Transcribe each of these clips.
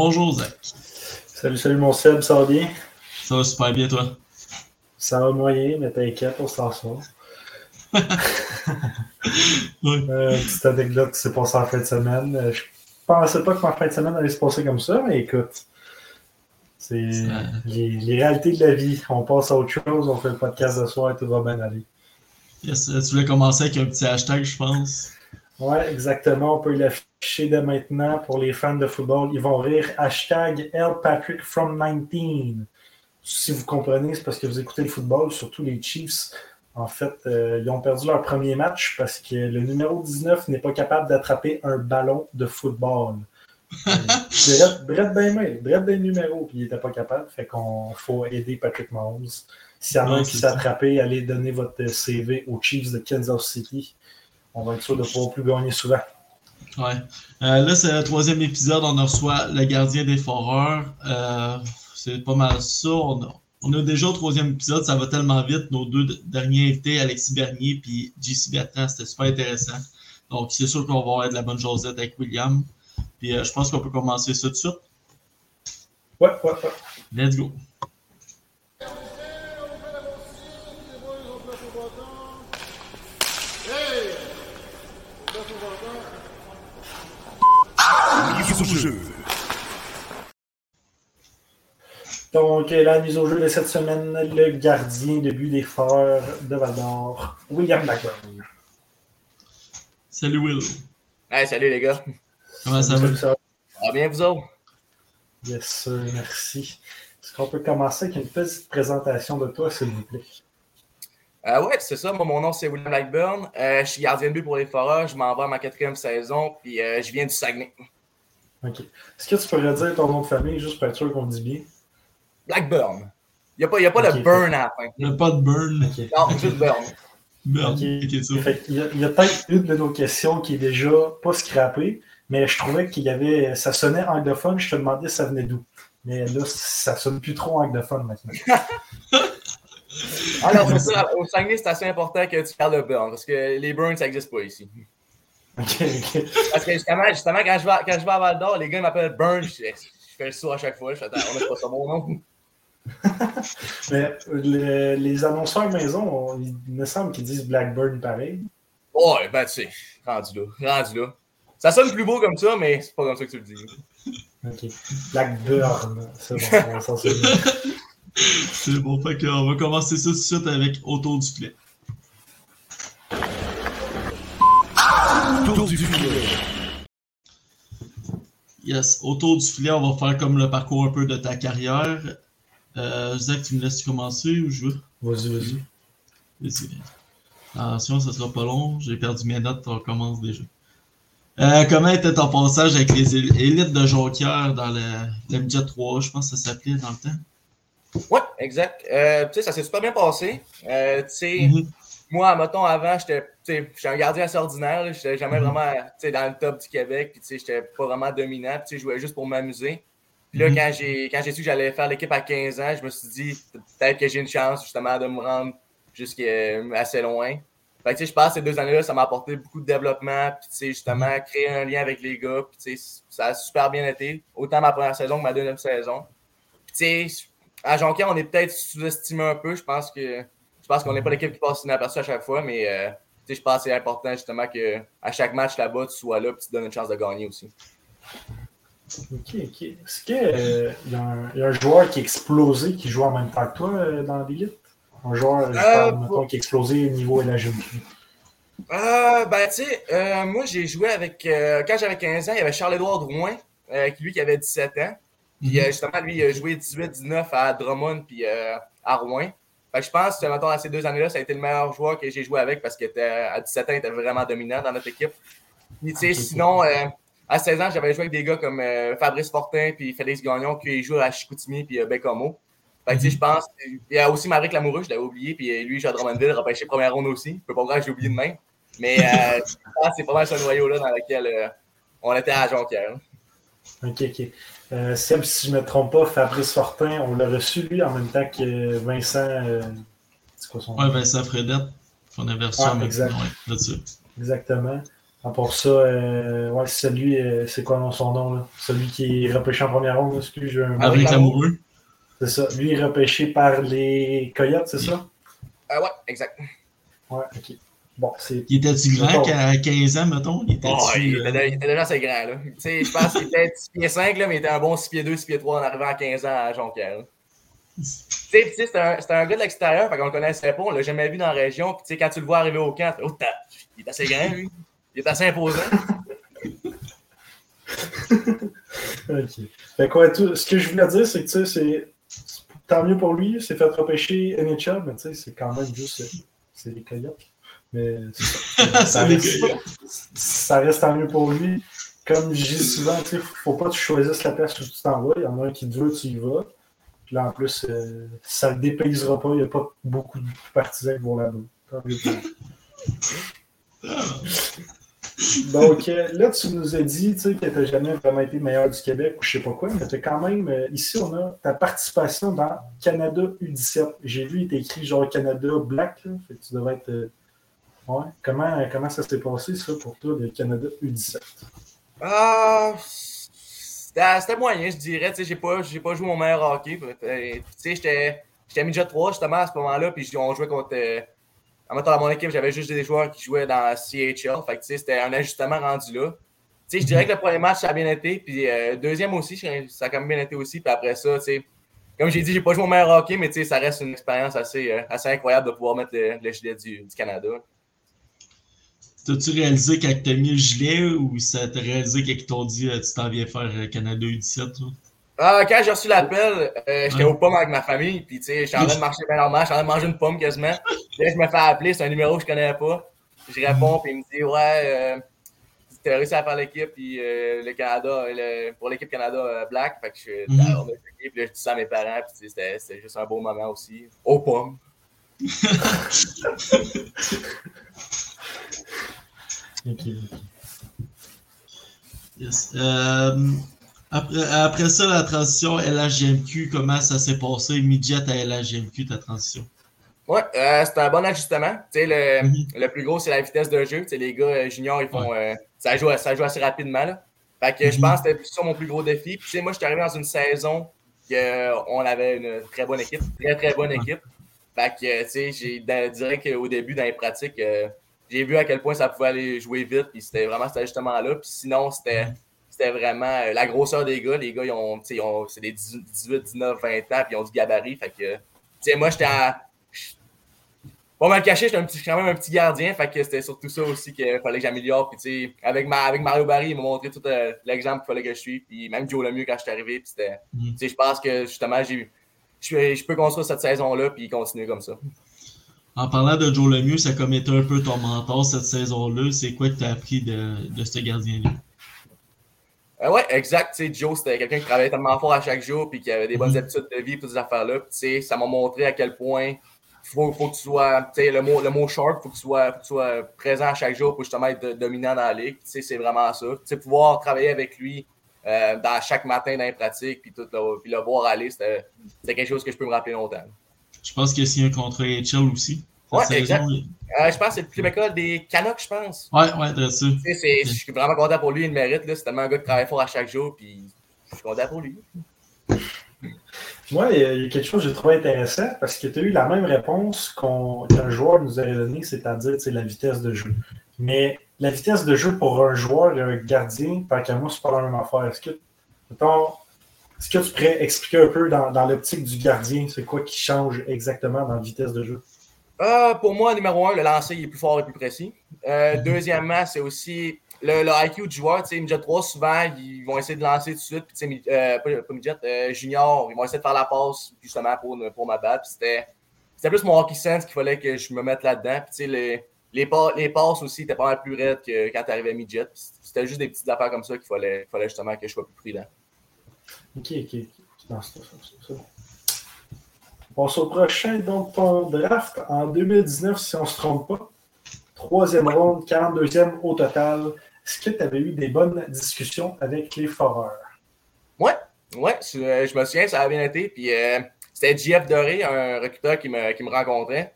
Bonjour Zach. Salut, salut mon Seb, ça va bien? Ça va super bien toi? Ça va moyen, mais t'inquiète, on s'en sort. Oui. Euh, petite anecdote qui s'est passée en fin de semaine. Euh, Je pensais pas que ma fin de semaine allait se passer comme ça, mais écoute, c'est Ça- les, les réalités de la vie. On passe à autre chose, on fait le podcast de soir et tout va bien aller. Yes, tu voulais commencer avec un petit hashtag, je pense. Ouais, exactement. On peut l'afficher dès maintenant pour les fans de football. Ils vont rire. Hashtag L Patrick from 19. Si vous comprenez, c'est parce que vous écoutez le football, surtout les Chiefs. En fait, euh, ils ont perdu leur premier match parce que le numéro 19 n'est pas capable d'attraper un ballon de football. Brett Brett ben mail, Brett ben numéro, puis il n'était pas capable. Fait qu'on faut aider Patrick Mahomes. S'il y en a qui s'est attrapé, allez donner votre CV aux Chiefs de Kansas City. On va être sûr de pouvoir plus gagner souvent. Ouais. Euh, là, c'est le troisième épisode. On reçoit le gardien des foreurs. Euh, c'est pas mal ça. On a, on a déjà au troisième épisode. Ça va tellement vite. Nos deux derniers invités, Alexis Bernier puis JC Bertrand, c'était super intéressant. Donc, c'est sûr qu'on va avoir de la bonne Josette avec William. Puis, euh, je pense qu'on peut commencer ça tout de suite. Ouais, ouais, ouais. Let's go. Donc, euh, la mise au jeu de cette semaine, le gardien de but des foreurs de Val d'Or, William Blackburn. Salut Will. Hey, salut les gars. Comment ça va? Salut, ça va? Ça va bien, vous autres? Yes, sir, merci. Est-ce qu'on peut commencer avec une petite présentation de toi, s'il vous plaît? Euh, ouais, c'est ça. Moi, mon nom, c'est William Blackburn. Euh, je suis gardien de but pour les Foreurs. Je m'en vais à ma quatrième saison. Puis euh, je viens du Saguenay. OK. Est-ce que tu pourrais dire ton nom de famille, juste pour être sûr qu'on le dit bien? Blackburn. Il n'y a pas, y a pas le burn à la fin. Le pas de burn. Non, juste burn. Burn. Ça. Fait y a, il y a peut-être une de nos questions qui est déjà pas scrappée, mais je trouvais qu'il y avait. Ça sonnait anglophone, je te demandais ça venait d'où. Mais là, ça sonne plus trop anglophone maintenant. Ah non, c'est ça. Au Saguenay, c'est assez important que tu parles de burn. Parce que les burns, ça n'existe pas ici. OK, OK. Parce que justement, justement quand, je vais, quand je vais à Val d'Or, les gars m'appellent burn. Je, je fais le saut à chaque fois. Je fais, attends, on n'a pas ça bon nom. Mais le- les annonceurs maison, on- il me semble qu'ils disent Blackburn pareil. Ouais, ben tu sais, rendu là. Rendu là. Ça sonne plus beau comme ça, mais c'est pas comme ça que tu le dis. OK. Blackburn. C'est bon, on s'en. C'est bon, fait qu'on va commencer ça tout de suite avec autour du filet. Yes, autour du filet, on va faire comme le parcours un peu de ta carrière. Euh, Zach, tu me laisses commencer ou je veux? Vas-y, vas-y. Vas-y. Attention, ça sera pas long. J'ai perdu mes notes, on commence déjà. Euh, comment était ton passage avec les él- élites de Jonquière dans le, le midget 3 Je pense que ça s'appelait dans le temps? Ouais, exact. Euh, tu sais, ça s'est super bien passé. Euh, tu sais, Mhm. Moi, mettons, avant, j'étais un gardien assez ordinaire. là. J'étais jamais Mhm. vraiment dans le top du Québec. Puis, j'étais pas vraiment dominant. Puis, je jouais juste pour m'amuser. Puis là, Mhm. quand j'ai quand j'ai su que j'allais faire l'équipe à 15 ans, je me suis dit, peut-être que j'ai une chance, justement, de me rendre jusqu'à assez loin. Fait que, je pense que ces deux années-là, ça m'a apporté beaucoup de développement. Puis, tu sais, justement, créer un lien avec les gars. Puis, tu sais, ça a super bien été. Autant ma première saison que ma deuxième saison. Puis, tu sais, à Jonquière, on est peut-être sous-estimé un peu. Je pense que je pense qu'on n'est pas l'équipe qui passe inaperçue à chaque fois, mais euh, je pense que c'est important justement que à chaque match là-bas, tu sois là et tu te donnes une chance de gagner aussi. OK, OK. Est-ce qu'il y, a un- il y a un joueur qui a explosé qui joue en même temps que toi euh, dans l'élite? Un joueur, je Euh, parle, mettons, qui a explosé au niveau de la Euh, ben, tu sais, euh, moi, j'ai joué avec. euh, quand j'avais 15 ans, il y avait Charles-Édouard Drouin, euh, lui qui avait 17 ans. Puis, euh, justement, lui, il a joué 18-19 à Drummond puis euh, à Rouen. Fait que je pense que, mettons, à ces deux années-là, ça a été le meilleur joueur que j'ai joué avec parce qu'à 17 ans, il était vraiment dominant dans notre équipe. Puis, sinon, euh, à 16 ans, j'avais joué avec des gars comme euh, Fabrice Fortin puis Félix Gagnon qui jouent à Chicoutimi puis euh, Bécomo. Fait que, je pense. Il y a aussi Maverick Lamoureux, je l'avais oublié, puis lui, j'ai à Drummondville, repêché première ronde aussi. Je peux pas croire que j'ai oublié de même. Mais je pense que c'est pas mal ce noyau-là dans lequel on était à Jonquière. Ok, ok. Euh, Seb, si je ne me trompe pas, Fabrice Fortin, on l'a reçu lui en même temps que Vincent. Euh, c'est quoi son nom? Ouais, Vincent Fredette. On avait reçu là-dessus. Exactement. Pour ça, euh, ouais, celui, euh, c'est quoi son nom là? Celui qui est repêché en première ronde, excuse moi Avec l'amoureux. C'est ça. Lui est repêché par les Coyotes, c'est ça? Euh, ouais, exact. Ouais, ok. Bon, il était-tu grand qu'à 15 ans, mettons? Il était, oh, il, était, il était, déjà assez grand. Là. Je pense qu'il était 6 pieds 5, là, mais il était un bon 6 pieds 2, 6 pieds 3 en arrivant à 15 ans à Jonquière. C'était un, un gars de l'extérieur, on le connaissait pas, on l'a jamais vu dans la région. Puis, quand tu le vois arriver au camp, oh, il est assez grand, lui. Il est assez imposant. ok. Fait quoi, tout, ce que je voulais dire, c'est que c'est tant mieux pour lui, c'est fait repêcher NHL, mais tu sais, c'est quand même juste c'est les coyotes. Mais ça, reste, ça reste tant mieux pour lui. Comme je dis souvent, il ne faut pas que tu choisisses la place où tu t'en vas. Il y en a un qui te veut, tu y vas. Puis là, en plus, euh, ça ne le dépaysera pas. Il n'y a pas beaucoup de partisans qui vont là-bas. Donc euh, là, tu nous as dit que tu n'as jamais vraiment été meilleur du Québec ou je sais pas quoi, mais tu as quand même, euh, ici, on a ta participation dans Canada U17. J'ai vu, il était écrit genre Canada Black, là, fait que tu devrais être Comment, comment ça s'est passé, ça, pour toi, le Canada U17? Ah, c'était moyen, je dirais. Je n'ai pas, pas joué mon meilleur hockey. Euh, j'étais midget 3 justement à ce moment-là, puis on jouait contre. Euh, en mettant dans mon équipe, j'avais juste des joueurs qui jouaient dans CHL. Fait que c'était un ajustement rendu là. je dirais que le premier match, ça a bien été. Puis euh, deuxième aussi, ça a quand même bien été aussi. Puis après ça, comme j'ai dit, j'ai pas joué mon meilleur hockey, mais ça reste une expérience assez, assez incroyable de pouvoir mettre le, gilet du, du Canada. T'as-tu réalisé quand t'as mis le gilet ou ça t'a réalisé quand ils t'ont dit euh, tu t'en viens faire euh, Canada U17? Ah, quand j'ai reçu l'appel, euh, j'étais aux pommes avec ma famille, puis tu sais, j'étais en train de marcher bien normal, j'étais en train de manger une pomme quasiment. là, je me fais appeler, c'est un numéro que je connais pas. Je réponds, puis il me dit Ouais, euh, t'as réussi à faire l'équipe, puis le Canada, pour l'équipe Canada Black. Fait que je suis mm -hmm. puis là, je dis ça à mes parents, puis c'était juste un beau moment aussi. Aux pommes. Euh, après, ça, la transition LHGMQ, comment ça s'est passé? Midget à LHGMQ, ta transition? Ouais, euh, c'est un bon ajustement. Le, mhm. le, plus gros, c'est la vitesse de jeu. les gars euh, juniors, ils font, ça, joue, ça joue assez rapidement. Là. Fait que je mhm. pense que c'était ça mon plus gros défi. Puis, moi, je suis arrivé dans une saison qu'on avait une très bonne équipe, très, très bonne équipe. Fait que, tu sais, j'ai dirais qu'au début, dans les pratiques, j'ai vu à quel point ça pouvait aller jouer vite, puis c'était vraiment cet ajustement-là. Puis sinon, c'était, c'était vraiment euh, la grosseur des gars. Les gars, ils ont, ils ont c'est des 18, 19, 20 ans, puis ils ont du gabarit. Fait que, tu sais, moi, j'étais à. Pas mal caché, j'étais quand même un petit gardien, fait que c'était surtout ça aussi qu'il fallait que j'améliore. Puis, tu sais, avec, ma, avec Mario Barry, il m'a montré tout euh, l'exemple qu'il fallait que je suive. Puis, même Joe Lemieux quand je suis arrivé. Puis, c'était, mm. tu sais, je pense que justement, j'ai, je, je peux construire cette saison-là, puis continuer comme ça. En parlant de Joe Lemieux, ça comme été un peu ton mentor cette saison-là. C'est quoi que tu as appris de, de ce gardien-là? Euh, ouais, exact. Joe, c'était quelqu'un qui travaillait tellement fort à chaque jour puis qui avait des bonnes mm-hmm. habitudes de vie et toutes ces affaires-là. ça m'a montré à quel point il faut, faut, que tu sois, le mot, le mot sharp, il faut que tu sois, présent à chaque jour pour justement être dominant dans la ligue. C'est vraiment ça. pouvoir travailler avec lui euh, dans chaque matin dans les pratiques puis, tout, puis le voir aller, c'était quelque chose que je peux me rappeler longtemps. Je pense qu'il y a un contrat HL aussi. Ouais, exact. Euh, je pense que c'est le plus école des Canucks, je pense. Ouais, ouais, très sûr. Je suis vraiment content pour lui, il le mérite. C'est tellement un gars qui travaille fort à chaque jour, puis je suis content pour lui. Moi, il y a quelque chose que j'ai trouvé intéressant parce que tu as eu la même réponse qu'un joueur nous avait donnée, c'est-à-dire la vitesse de jeu. Mais la vitesse de jeu pour un joueur et un gardien, par qu'à moi, c'est pas la même affaire. Est-ce que, mettons, est-ce que tu pourrais expliquer un peu dans, l'optique du gardien, c'est quoi qui change exactement dans la vitesse de jeu? Euh, pour moi, numéro un, le lancer est plus fort et plus précis. Euh, mhm. Deuxièmement, c'est aussi le, IQ du joueur. Midget 3, souvent, ils vont essayer de lancer tout de suite. Puis, euh, pas, pas midget, junior, ils vont essayer de faire la passe justement pour, pour ma balle. c'était c'était plus mon hockey sense qu'il fallait que je me mette là-dedans. Puis, les, les, les passes aussi étaient pas mal plus raides que quand tu arrivais à midget. C'était juste des petites affaires comme ça qu'il fallait, fallait justement que je sois plus prudent. Ok, ok. Non, c'est ça. On passe au prochain. Donc, ton draft en 2019, si on ne se trompe pas. Troisième ronde, 42e au total. Est-ce que tu avais eu des bonnes discussions avec les foreurs? Ouais, ouais, euh, je me souviens, ça a bien été. Puis euh, c'était JF Doré, un recruteur qui me, qui me rencontrait.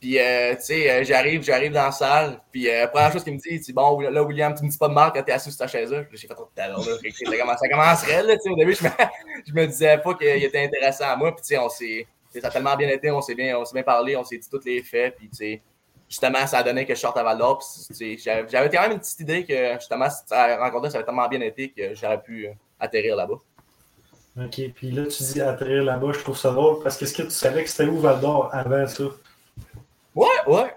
Puis, euh, tu sais, j'arrive, j'arrive dans la salle. Puis, la première chose qu'il me dit, c'est bon, là, William, tu me dis pas de mal quand t'es assis sur ta chaise là. J'ai fait trop de talent, là. Ça commencerait, là, tu sais. Au début, je me, me disais pas qu'il était intéressant à moi. Puis, tu sais, on s'est. Ça a tellement bien été, on s'est bien, on bien parlé, on s'est dit tous les faits. Puis, tu sais, justement, ça a donné que je sorte à Val d'Or. J'avais quand même une petite idée que justement, cette rencontre ça avait tellement bien été que j'aurais pu euh, atterrir là-bas. OK, puis là, tu dis atterrir là-bas, je trouve ça drôle parce que est-ce que tu savais que c'était où Val d'Or avant ça? Ouais, ouais.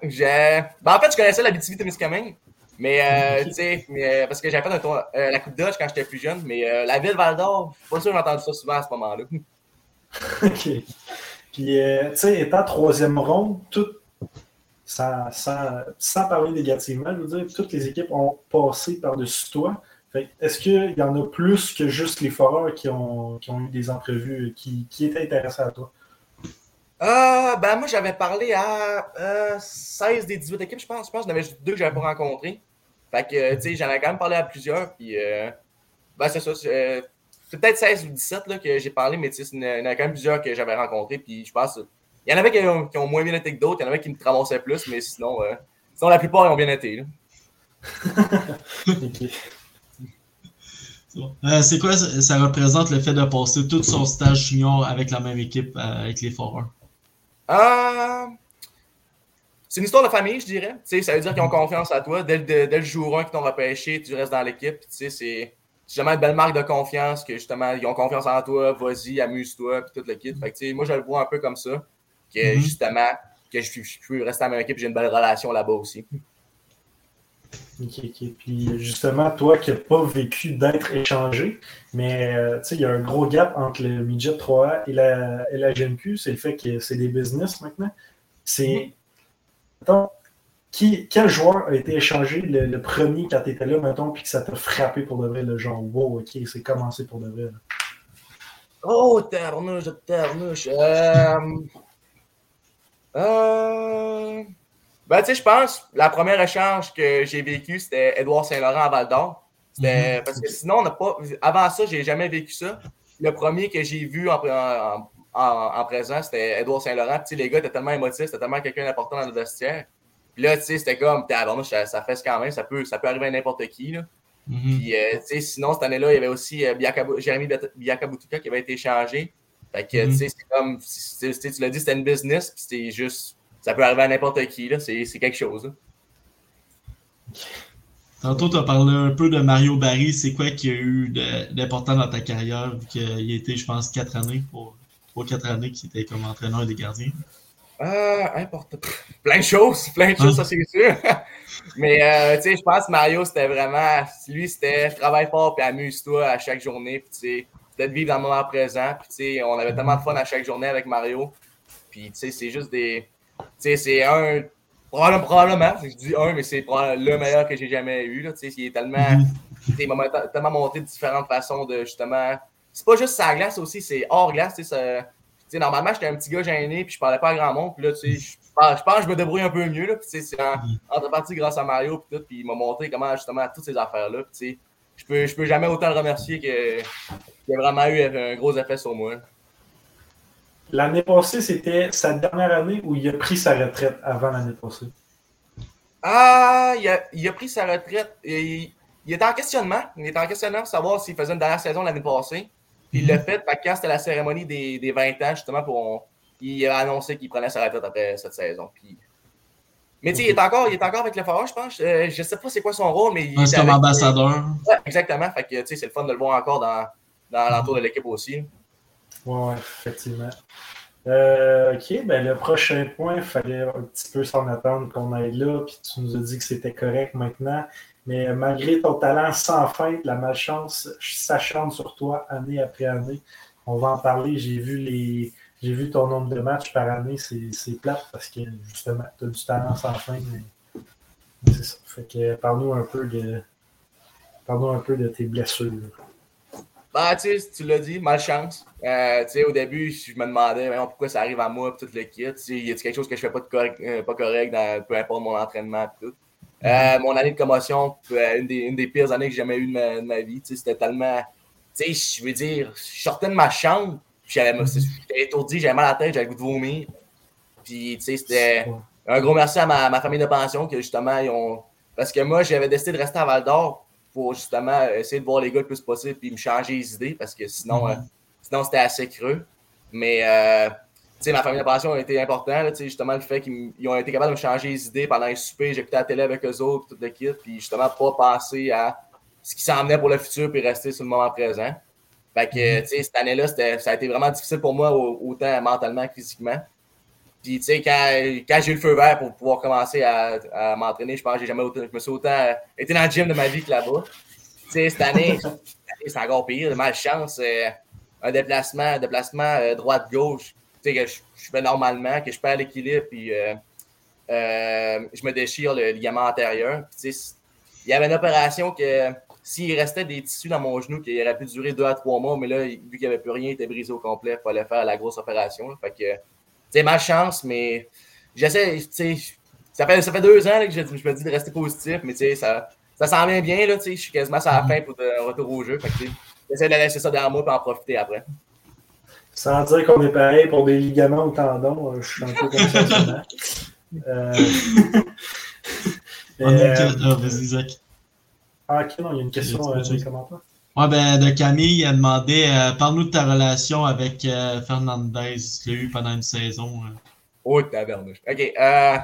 Ben, en fait, je connaissais la BTV Témiscamingue. Mais, euh, tu sais, euh, parce que j'avais fait un tour, la Coupe d'Oche quand j'étais plus jeune, mais la ville Val d'Or, pas sûr que j'ai entendu ça souvent à ce moment-là. OK. Puis, tu sais, étant troisième ronde, tout, sans, sans, parler négativement, je veux dire, toutes les équipes ont passé par-dessus toi. Est-ce qu'il y en a plus que juste les foreurs qui ont, qui ont eu des entrevues qui, qui étaient intéressants à toi? Euh, ben moi, j'avais parlé à 16 euh, des 18 équipes, je pense. Je pense qu'il y en avait juste deux que j'avais pas rencontrés. Fait que, tu sais, j'en ai quand même parlé à plusieurs. Puis, euh, ben, c'est ça. C'est peut-être 16 ou 17 là, que j'ai parlé, mais tu sais, il y en a quand même plusieurs que j'avais rencontrés. Puis, je pense il y en avait qui ont, moins bien été que d'autres, il y en avait qui me traversaient plus, mais sinon, euh, sinon la plupart ont bien été. Euh, c'est quoi ça représente le fait de passer tout son stage junior avec la même équipe, euh, avec les Foreurs? C'est une histoire de famille, je dirais. ça veut dire qu'ils ont confiance à toi. Dès, le jour 1 qu'ils t'ont repêché, tu restes dans l'équipe. C'est jamais une belle marque de confiance que justement, ils ont confiance en toi, vas-y, amuse-toi, puis tout le kit. moi, je le vois un peu comme ça que mhm. justement, que je, peux rester à ma équipe, j'ai une belle relation là-bas aussi. OK, OK. Puis justement, toi qui n'as pas vécu d'être échangé, mais euh, tu sais, il y a un gros gap entre le midget 3A et la, et la GMQ, c'est le fait que c'est des business maintenant. C'est. Mhm. qui, quel joueur a été échangé le, premier quand tu étais là, mettons, puis que ça t'a frappé pour de vrai, le genre, wow, ok, c'est commencé pour de vrai. Oh, ternouche, ternouche. Euh... Euh... Ben, tu sais, je pense, la première échange que j'ai vécu, c'était Edouard Saint-Laurent à Val d'Or. Mhm. Parce que sinon, on n'a pas. Avant ça, j'ai jamais vécu ça. Le premier que j'ai vu en, en, en, présent, c'était Edouard Saint-Laurent. Tu sais, les gars étaient tellement émotifs, c'était tellement quelqu'un d'important dans le vestiaire. Puis là, tu sais, c'était comme, ça, ça fait quand même, ça peut, ça peut arriver à n'importe qui. Là. Mhm. Puis, euh, tu sais, sinon, cette année-là, il y avait aussi euh, Jérémy Biakabutuka qui avait été échangé. Fait que, tu mhm. sais, c'est comme, tu l'as dit, c'était une business, puis c'était juste, ça peut arriver à n'importe qui, c'est quelque chose. Tantôt, tu as parlé un peu de Mario Barry. C'est quoi qui a eu d'important dans ta carrière, vu qu'il a été, je pense, quatre années, pour trois, quatre années qu'il était comme entraîneur des gardiens? Euh. Plein de choses, plein de choses, ça c'est sûr. Mais euh, tu sais, je pense que Mario, c'était vraiment. Lui, c'était travaille fort puis amuse-toi à chaque journée. Puis tu sais, peut-être vivre dans le moment présent. Puis, tu sais, on avait tellement de fun à chaque journée avec Mario. Puis, tu sais, c'est juste des. C'est un. Probablement, je dis un, mais c'est le meilleur que j'ai jamais eu. Là, il est tellement. Mhm. Il m'a tellement monté de différentes façons de justement. C'est pas juste sa glace aussi, c'est hors glace. Normalement, j'étais un petit gars gêné, puis je parlais pas à grand monde. Puis là, tu sais, je pense, que je me débrouille un peu mieux. Là, puis, c'est en, mhm. entre partie grâce à Mario, puis tout. Puis il m'a montré comment, justement, toutes ces affaires-là. Puis, je peux, je peux jamais autant le remercier qu'il a vraiment eu un gros effet sur moi. L'année passée, c'était sa dernière année où il a pris sa retraite avant l'année passée? Ah, il a, il a pris sa retraite. Il, il, était en questionnement. Il était en questionnement pour savoir s'il faisait une dernière saison l'année passée. il l'a mhm. fait, quand c'était la cérémonie des, des, 20 ans, justement, pour, il a annoncé qu'il prenait sa retraite après cette saison. Puis mais tu sais, il, est encore, il est encore avec le Forage, je pense. Euh, je sais pas c'est quoi son rôle, mais. C'est comme ambassadeur. Ouais, exactement. Fait que, tu sais, c'est le fun de le voir encore dans, dans l'entour de l'équipe aussi. Ouais, effectivement. Euh, ok, ben le prochain point, il fallait un petit peu s'en attendre qu'on aille là, puis tu nous as dit que c'était correct maintenant. Mais malgré ton talent sans fin, la malchance s'acharne sur toi année après année. On va en parler. J'ai vu les, j'ai vu ton nombre de matchs par année, c'est plate parce que justement, tu as du talent sans fin. Mais, c'est ça. Fait que parle-nous un peu de. Parle-nous un peu de tes blessures. Bah, tu sais, tu l'as dit, malchance. Euh, tu sais, au début, je me demandais pourquoi ça arrive à moi, tout le kit. Y a quelque chose que je fais pas, de correct, euh, pas correct dans peu importe mon entraînement, tout. Euh, mon année de commotion, une des, une des pires années que j'ai jamais eues de ma, vie. C'était tellement. Tu sais, je veux dire, je sortais de ma chambre, j'étais étourdi, j'avais mal à la tête, j'avais le goût de vomir. Puis, tu sais, c'était un gros merci à ma, ma, famille de pension que justement, ils ont. Parce que moi, j'avais décidé de rester à Val d'Or pour justement essayer de voir les gars le plus possible puis me changer les idées parce que sinon, mm-hmm. euh, sinon c'était assez creux. Mais euh, ma famille de pension a été importante. justement, le fait qu'ils ont été capables de me changer les idées pendant les soupers, j'écoutais la télé avec eux autres, tout le kit, puis justement, pas penser à ce qui s'en venait pour le futur puis rester sur le moment présent. Fait que, tu sais, cette année-là, ça a été vraiment difficile pour moi, autant mentalement que physiquement. Puis, tu sais, quand, quand j'ai eu le feu vert pour pouvoir commencer à, m'entraîner, je pense que j'ai jamais autant, je me suis autant été dans le gym de ma vie que là-bas. Tu sais, cette année, c'est encore pire, malchance. Euh, un déplacement, un déplacement euh, droite-gauche, tu sais, que je, fais normalement, que je perds l'équilibre, puis euh, je me déchire le ligament antérieur. tu sais, il y avait une opération que s'il restait des tissus dans mon genou qui aurait pu durer deux à trois mois, mais là, vu qu'il n'y avait plus rien, il était brisé au complet, il fallait faire la grosse opération. fait que c'est ma chance, mais j'essaie, ça fait, ça fait deux ans que je, me dis de rester positif, mais ça, ça s'en vient bien, là, je suis quasiment à la fin pour le retour au jeu. J'essaie de laisser ça derrière moi et en profiter après. Sans dire qu'on est pareil pour des ligaments ou tendons, euh, je suis un peu comme ça. euh... On a une... Vas-y, Zach. Ah, ok, non, il y a une question dans les commentaires. Ouais, ben, de Camille, a demandé euh, Parle-nous de ta relation avec euh, Fernandez. Tu l'as eu pendant une saison. Euh. Oh, tabarnouche. Ok. Euh,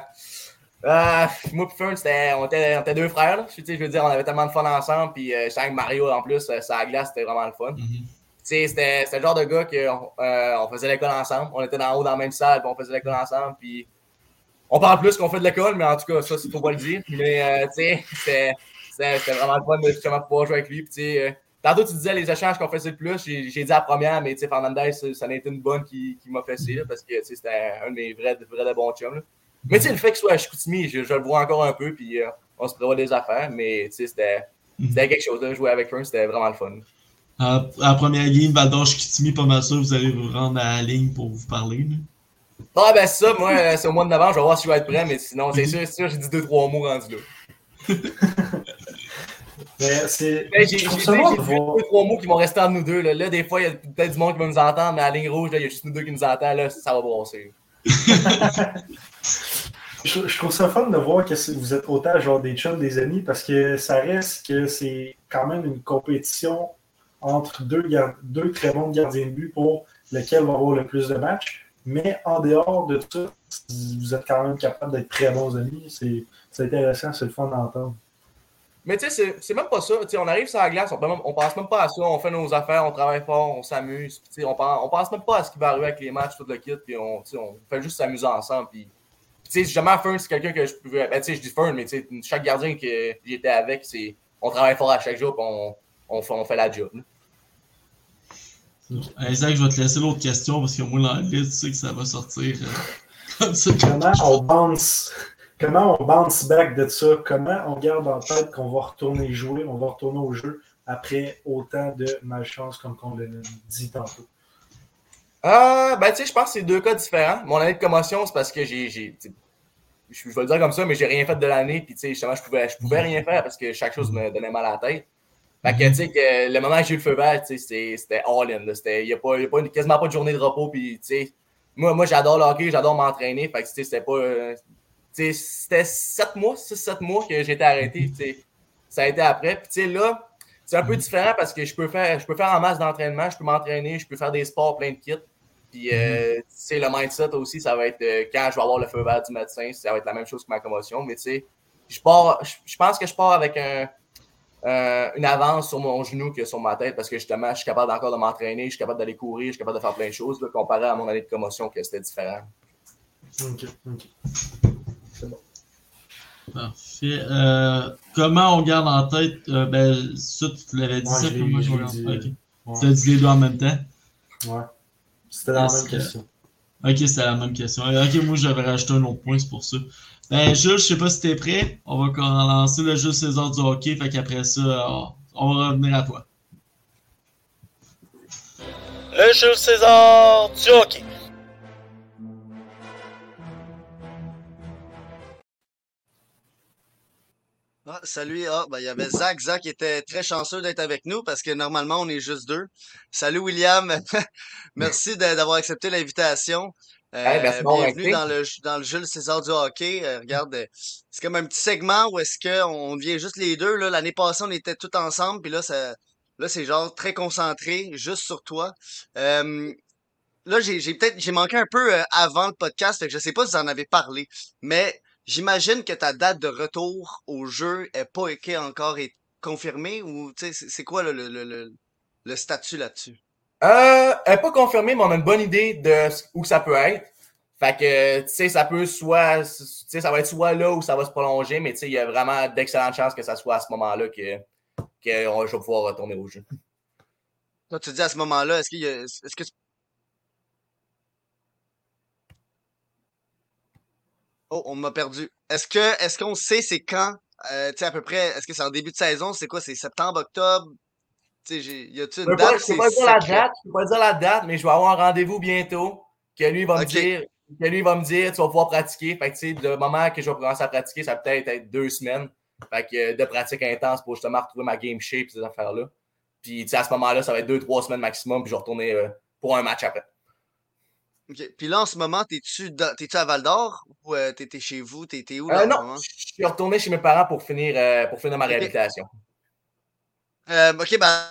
euh, moi et Fern, on, était, on était deux frères. Là. Je, veux dire, on avait tellement de fun ensemble. Puis euh, avec Mario en plus, ça à glace, c'était vraiment le fun. Mm-hmm. C'était le genre de gars qu'on on faisait l'école ensemble. On était dans haut dans la même salle, puis on faisait l'école ensemble. Puis on parle plus qu'on fait de l'école, mais en tout cas, ça, il faut pas le dire. Mais tu sais, c'était vraiment le fun de justement pouvoir jouer avec lui. Puis, Tantôt, tu disais les échanges qu'on faisait le plus. J'ai dit la première, mais Fernandez, ça n'a été une bonne qui, qui m'a fait là, parce que c'était un de mes vrais, vrais de bons chums. Là. Mais le fait qu'il soit à Chicoutimi, je, je, le vois encore un peu, puis euh, on se prévoit des affaires, mais c'était quelque chose. Là, jouer avec Fern, c'était vraiment le fun. À, la première game, Valdor Chicoutimi, pas mal sûr, vous allez vous rendre à la ligne pour vous parler. Ah, ben ça, moi, euh, c'est au mois de novembre, je vais voir si je vais être prêt, mais sinon, c'est sûr, sûr j'ai dit deux, trois mots rendus là. Mais c'est. J'ai deux, trois mots qui vont rester entre nous deux. Là, là des fois, il y a peut-être du monde qui va nous entendre, mais à la ligne rouge, il y a juste nous deux qui nous entendent. Là, ça va brasser. je, je, trouve ça fun de voir que vous êtes autant genre des chums, des amis, parce que ça reste que c'est quand même une compétition entre deux, deux très bons gardiens de but pour lequel va avoir le plus de matchs. Mais en dehors de ça, vous êtes quand même capable d'être très bons amis. C'est intéressant, c'est le fun d'entendre. Mais tu sais, c'est même pas ça. on arrive sur la glace, on, on pense même pas à ça. On fait nos affaires, on travaille fort, on s'amuse. On pense, on pense même pas à ce qui va arriver avec les matchs, tout le kit. Puis on, on fait juste s'amuser ensemble. Puis, tu sais, jamais Fern, c'est quelqu'un que je pouvais. Ben, tu sais, je dis Fern, mais tu sais, chaque gardien que j'étais avec, c'est on travaille fort à chaque jour, puis on, on, fait, on fait la job. Isaac, je vais te laisser l'autre question parce que moi, l'anglais, tu sais que ça va sortir euh, comme ça. Comment on pense Comment on bounce back de ça? Comment on garde en tête qu'on va retourner jouer, on va retourner au jeu après autant de malchance comme on l'a dit tantôt? Euh, ben, tu sais, je pense que c'est deux cas différents. Mon année de commotion, c'est parce que j'ai. Je vais le dire comme ça, mais j'ai rien fait de l'année. Puis, tu sais, justement, je pouvais, je pouvais rien faire parce que chaque chose me donnait mal à la tête. Fait que, tu sais, que le moment où j'ai eu le feu vert, tu sais, c'était all-in. Il n'y a, pas, y a quasiment pas de journée de repos. Puis, tu sais, moi, moi j'adore le hockey, j'adore m'entraîner. Fait que, tu sais, c'était pas c'était sept mois, 6-7 mois que j'étais arrêté. Ça a été après. Puis là, c'est un peu mhm. différent parce que je peux faire, je peux faire en masse d'entraînement, je peux m'entraîner, je peux faire des sports plein de kits. Puis, euh, mhm. le mindset aussi, ça va être euh, quand je vais avoir le feu vert du médecin, ça va être la même chose que ma commotion. Mais tu sais, je, pars, je, pense que je pars avec un, une avance sur mon genou que sur ma tête parce que justement, je suis capable encore de m'entraîner, je suis capable d'aller courir, je suis capable de faire plein de choses comparé à mon année de commotion que c'était différent. Ok, ok. Parfait. Euh, comment on garde en tête euh, ben, ça, tu l'avais dit, comment je dit, Tu as dit les deux en même temps? Ouais. C'était la même question. Ok, c'est la même question. Ok, moi j'avais rajouté un autre point, c'est pour ça. Ben, Jules, je sais pas si t'es prêt. On va lancer le Jules César du hockey, fait qu'après ça, on va revenir à toi. Le Jules César du hockey. Ah, salut, ah, ben, il y avait Zach. Zach était très chanceux d'être avec nous parce que normalement, on est juste deux. Salut, William. merci d'avoir accepté l'invitation. Euh, bienvenue dans le, dans le Jules César du hockey. Euh, regarde, euh, c'est comme un petit segment où est-ce qu'on devient juste les deux. L'année passée, on était tous ensemble, puis là, ça, là, c'est genre très concentré, juste sur toi. Euh, là, j'ai peut-être j'ai manqué un peu avant le podcast, fait que je sais pas si vous en avez parlé, mais J'imagine que ta date de retour au jeu est pas été encore confirmée ou c'est quoi le, le, le, statut là-dessus? Euh, elle n'est pas confirmée, mais on a une bonne idée de où ça peut être. Fait que, tu sais, ça peut soit, tu sais, ça va être soit là où ça va se prolonger, mais tu sais, il y a vraiment d'excellentes chances que ça soit à ce moment-là que, que je vais pouvoir retourner au jeu. Toi, tu dis à ce moment-là, est-ce a, est-ce que Oh, on m'a perdu. Est-ce que est-ce qu'on sait c'est quand? Euh, tu sais, à peu près, est-ce que c'est en début de saison? C'est quoi? C'est septembre, octobre? Tu sais, y a-tu une date? Je peux pas dire la date, je peux pas dire la date, mais je vais avoir un rendez-vous bientôt que lui va me dire. Que lui va me dire, tu vas pouvoir pratiquer. Fait que, tu sais, le moment que je vais commencer à pratiquer, ça va peut-être être deux semaines. Fait que de pratique intense pour justement retrouver ma game shape et ces affaires-là. Puis, tu sais, à ce moment-là, ça va être deux, trois semaines maximum, puis je vais retourner euh, pour un match après. Puis là, en ce moment, t'es-tu, t'es-tu à Val d'Or ou euh, t'étais chez vous? T'étais où là, euh, non, je suis retourné chez mes parents pour finir, euh, pour finir ma réhabilitation. ok, ben,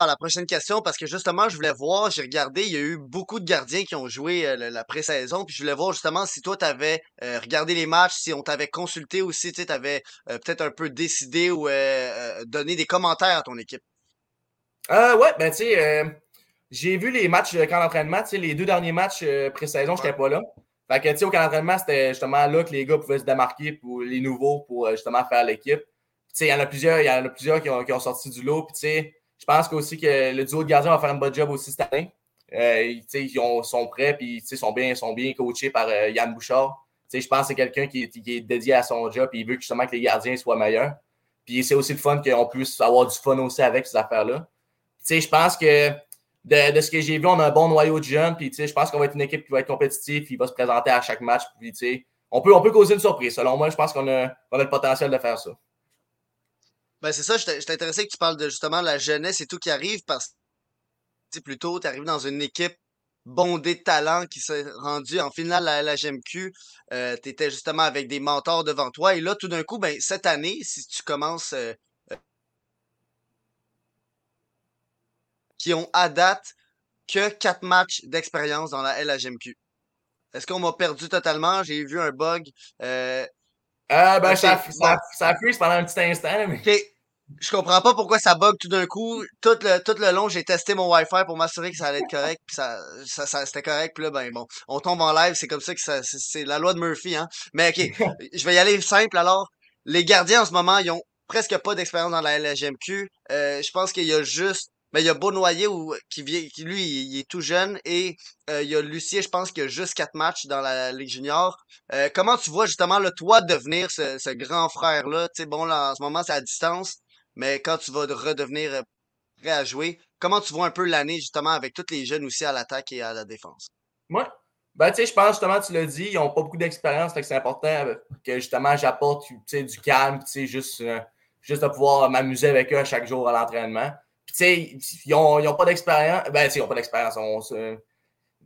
la prochaine question, parce que justement, je voulais voir, j'ai regardé, il y a eu beaucoup de gardiens qui ont joué la pré-saison, puis je voulais voir justement si toi, t'avais regardé les matchs, si on t'avait consulté aussi, tu t'avais peut-être un peu décidé ou donné des commentaires à ton équipe. ouais, ben tu sais j'ai vu les matchs de camp d'entraînement. Les deux derniers matchs euh, pré-saison, je n'étais pas là. Fait que, tu sais, au camp d'entraînement, c'était justement là que les gars pouvaient se démarquer pour les nouveaux pour euh, justement faire l'équipe. Tu sais, il y en a plusieurs, il y en a plusieurs qui ont, qui ont sorti du lot. Puis, tu sais, je pense aussi que le duo de gardiens va faire un bon job aussi cette année. Euh, ils sont prêts, puis ils sont bien, sont bien coachés par Yann Bouchard. Je pense que c'est quelqu'un qui, qui, est dédié à son job, et il veut justement que les gardiens soient meilleurs. Puis c'est aussi le fun qu'on puisse avoir du fun aussi avec ces affaires-là. Je pense que de, ce que j'ai vu, on a un bon noyau de jeunes. Puis, je pense qu'on va être une équipe qui va être compétitive, qui va se présenter à chaque match. Puis, on peut, on peut causer une surprise. Selon moi, je pense qu'on a, a, le potentiel de faire ça. Ben, c'est ça, je suis intéressé que tu parles de justement la jeunesse et tout qui arrive parce que plutôt, tu arrives dans une équipe bondée de talent qui s'est rendue en finale à la GMQ. Euh, tu étais justement avec des mentors devant toi. Et là, tout d'un coup, ben, cette année, si tu commences euh, qui ont à date que quatre matchs d'expérience dans la LHMQ. Est-ce qu'on m'a perdu totalement? J'ai vu un bug. Euh... Ah, ben, ça, ça, ça pendant un petit instant. Mais... Je comprends pas pourquoi ça bug tout d'un coup. Tout le, tout le long, j'ai testé mon Wi-Fi pour m'assurer que ça allait être correct. Puis ça, ça, ça c'était correct. Puis là, ben bon, on tombe en live. C'est comme ça que ça, c'est la loi de Murphy. Hein? Mais OK, je vais y aller simple alors. Les gardiens en ce moment, ils ont presque pas d'expérience dans la LHMQ. Euh, je pense qu'il y a juste mais il y a Beaunoyer où, qui, vient, qui lui, il, est tout jeune et euh, il y a Lucier, je pense, qui a juste quatre matchs dans la Ligue junior. Euh, comment tu vois justement le toi devenir ce, ce grand frère-là? Tu sais, bon, là, en ce moment, c'est à distance, mais quand tu vas redevenir euh, prêt à jouer, comment tu vois un peu l'année justement avec tous les jeunes aussi à l'attaque et à la défense? Moi, ben, tu sais, je pense justement, tu l'as dit, ils n'ont pas beaucoup d'expérience, que c'est important que justement j'apporte du calme, tu sais, juste, juste de pouvoir m'amuser avec eux à chaque jour à l'entraînement sais, ils n'ont pas d'expérience. Ben, ils n'ont pas d'expérience.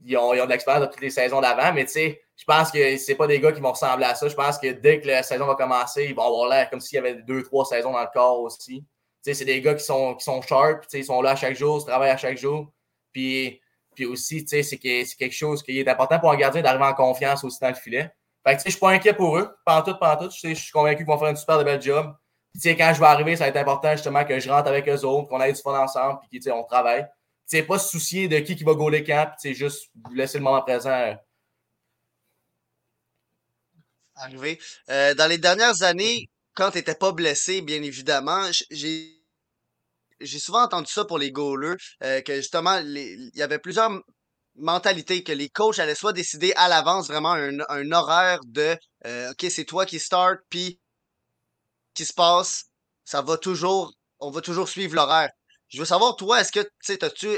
Ils ont, ils ont de l'expérience de toutes les saisons d'avant, mais tu je pense que c'est pas des gars qui vont ressembler à ça. Je pense que dès que la saison va commencer, ils vont avoir l'air comme s'il y avait deux, trois saisons dans le corps aussi. C'est des gars qui sont, qui sont sharp, ils sont là à chaque jour, ils travaillent à chaque jour. Puis, puis aussi, c'est quelque chose qui est important pour un gardien d'arriver en confiance aussi dans le filet. Fait que, je suis pas inquiet pour eux, tout, pendant tout. Je suis convaincu qu'ils vont faire un super de bel job sais, quand je vais arriver, ça va être important justement que je rentre avec eux autres, qu'on ait du fun ensemble, puis qu'on travaille. Tu sais, pas se soucier de qui qui va gauler camp, c'est juste laisser le moment présent. Arriver. Euh, dans les dernières années, quand tu n'étais pas blessé, bien évidemment, j'ai j'ai souvent entendu ça pour les goalers, euh, que justement, il y avait plusieurs mentalité que les coachs allaient soit décider à l'avance vraiment un, un horaire de euh, OK, c'est toi qui start, puis qui se passe, ça va toujours, on va toujours suivre l'horaire. Je veux savoir, toi, est-ce que, tu sais, t'as-tu,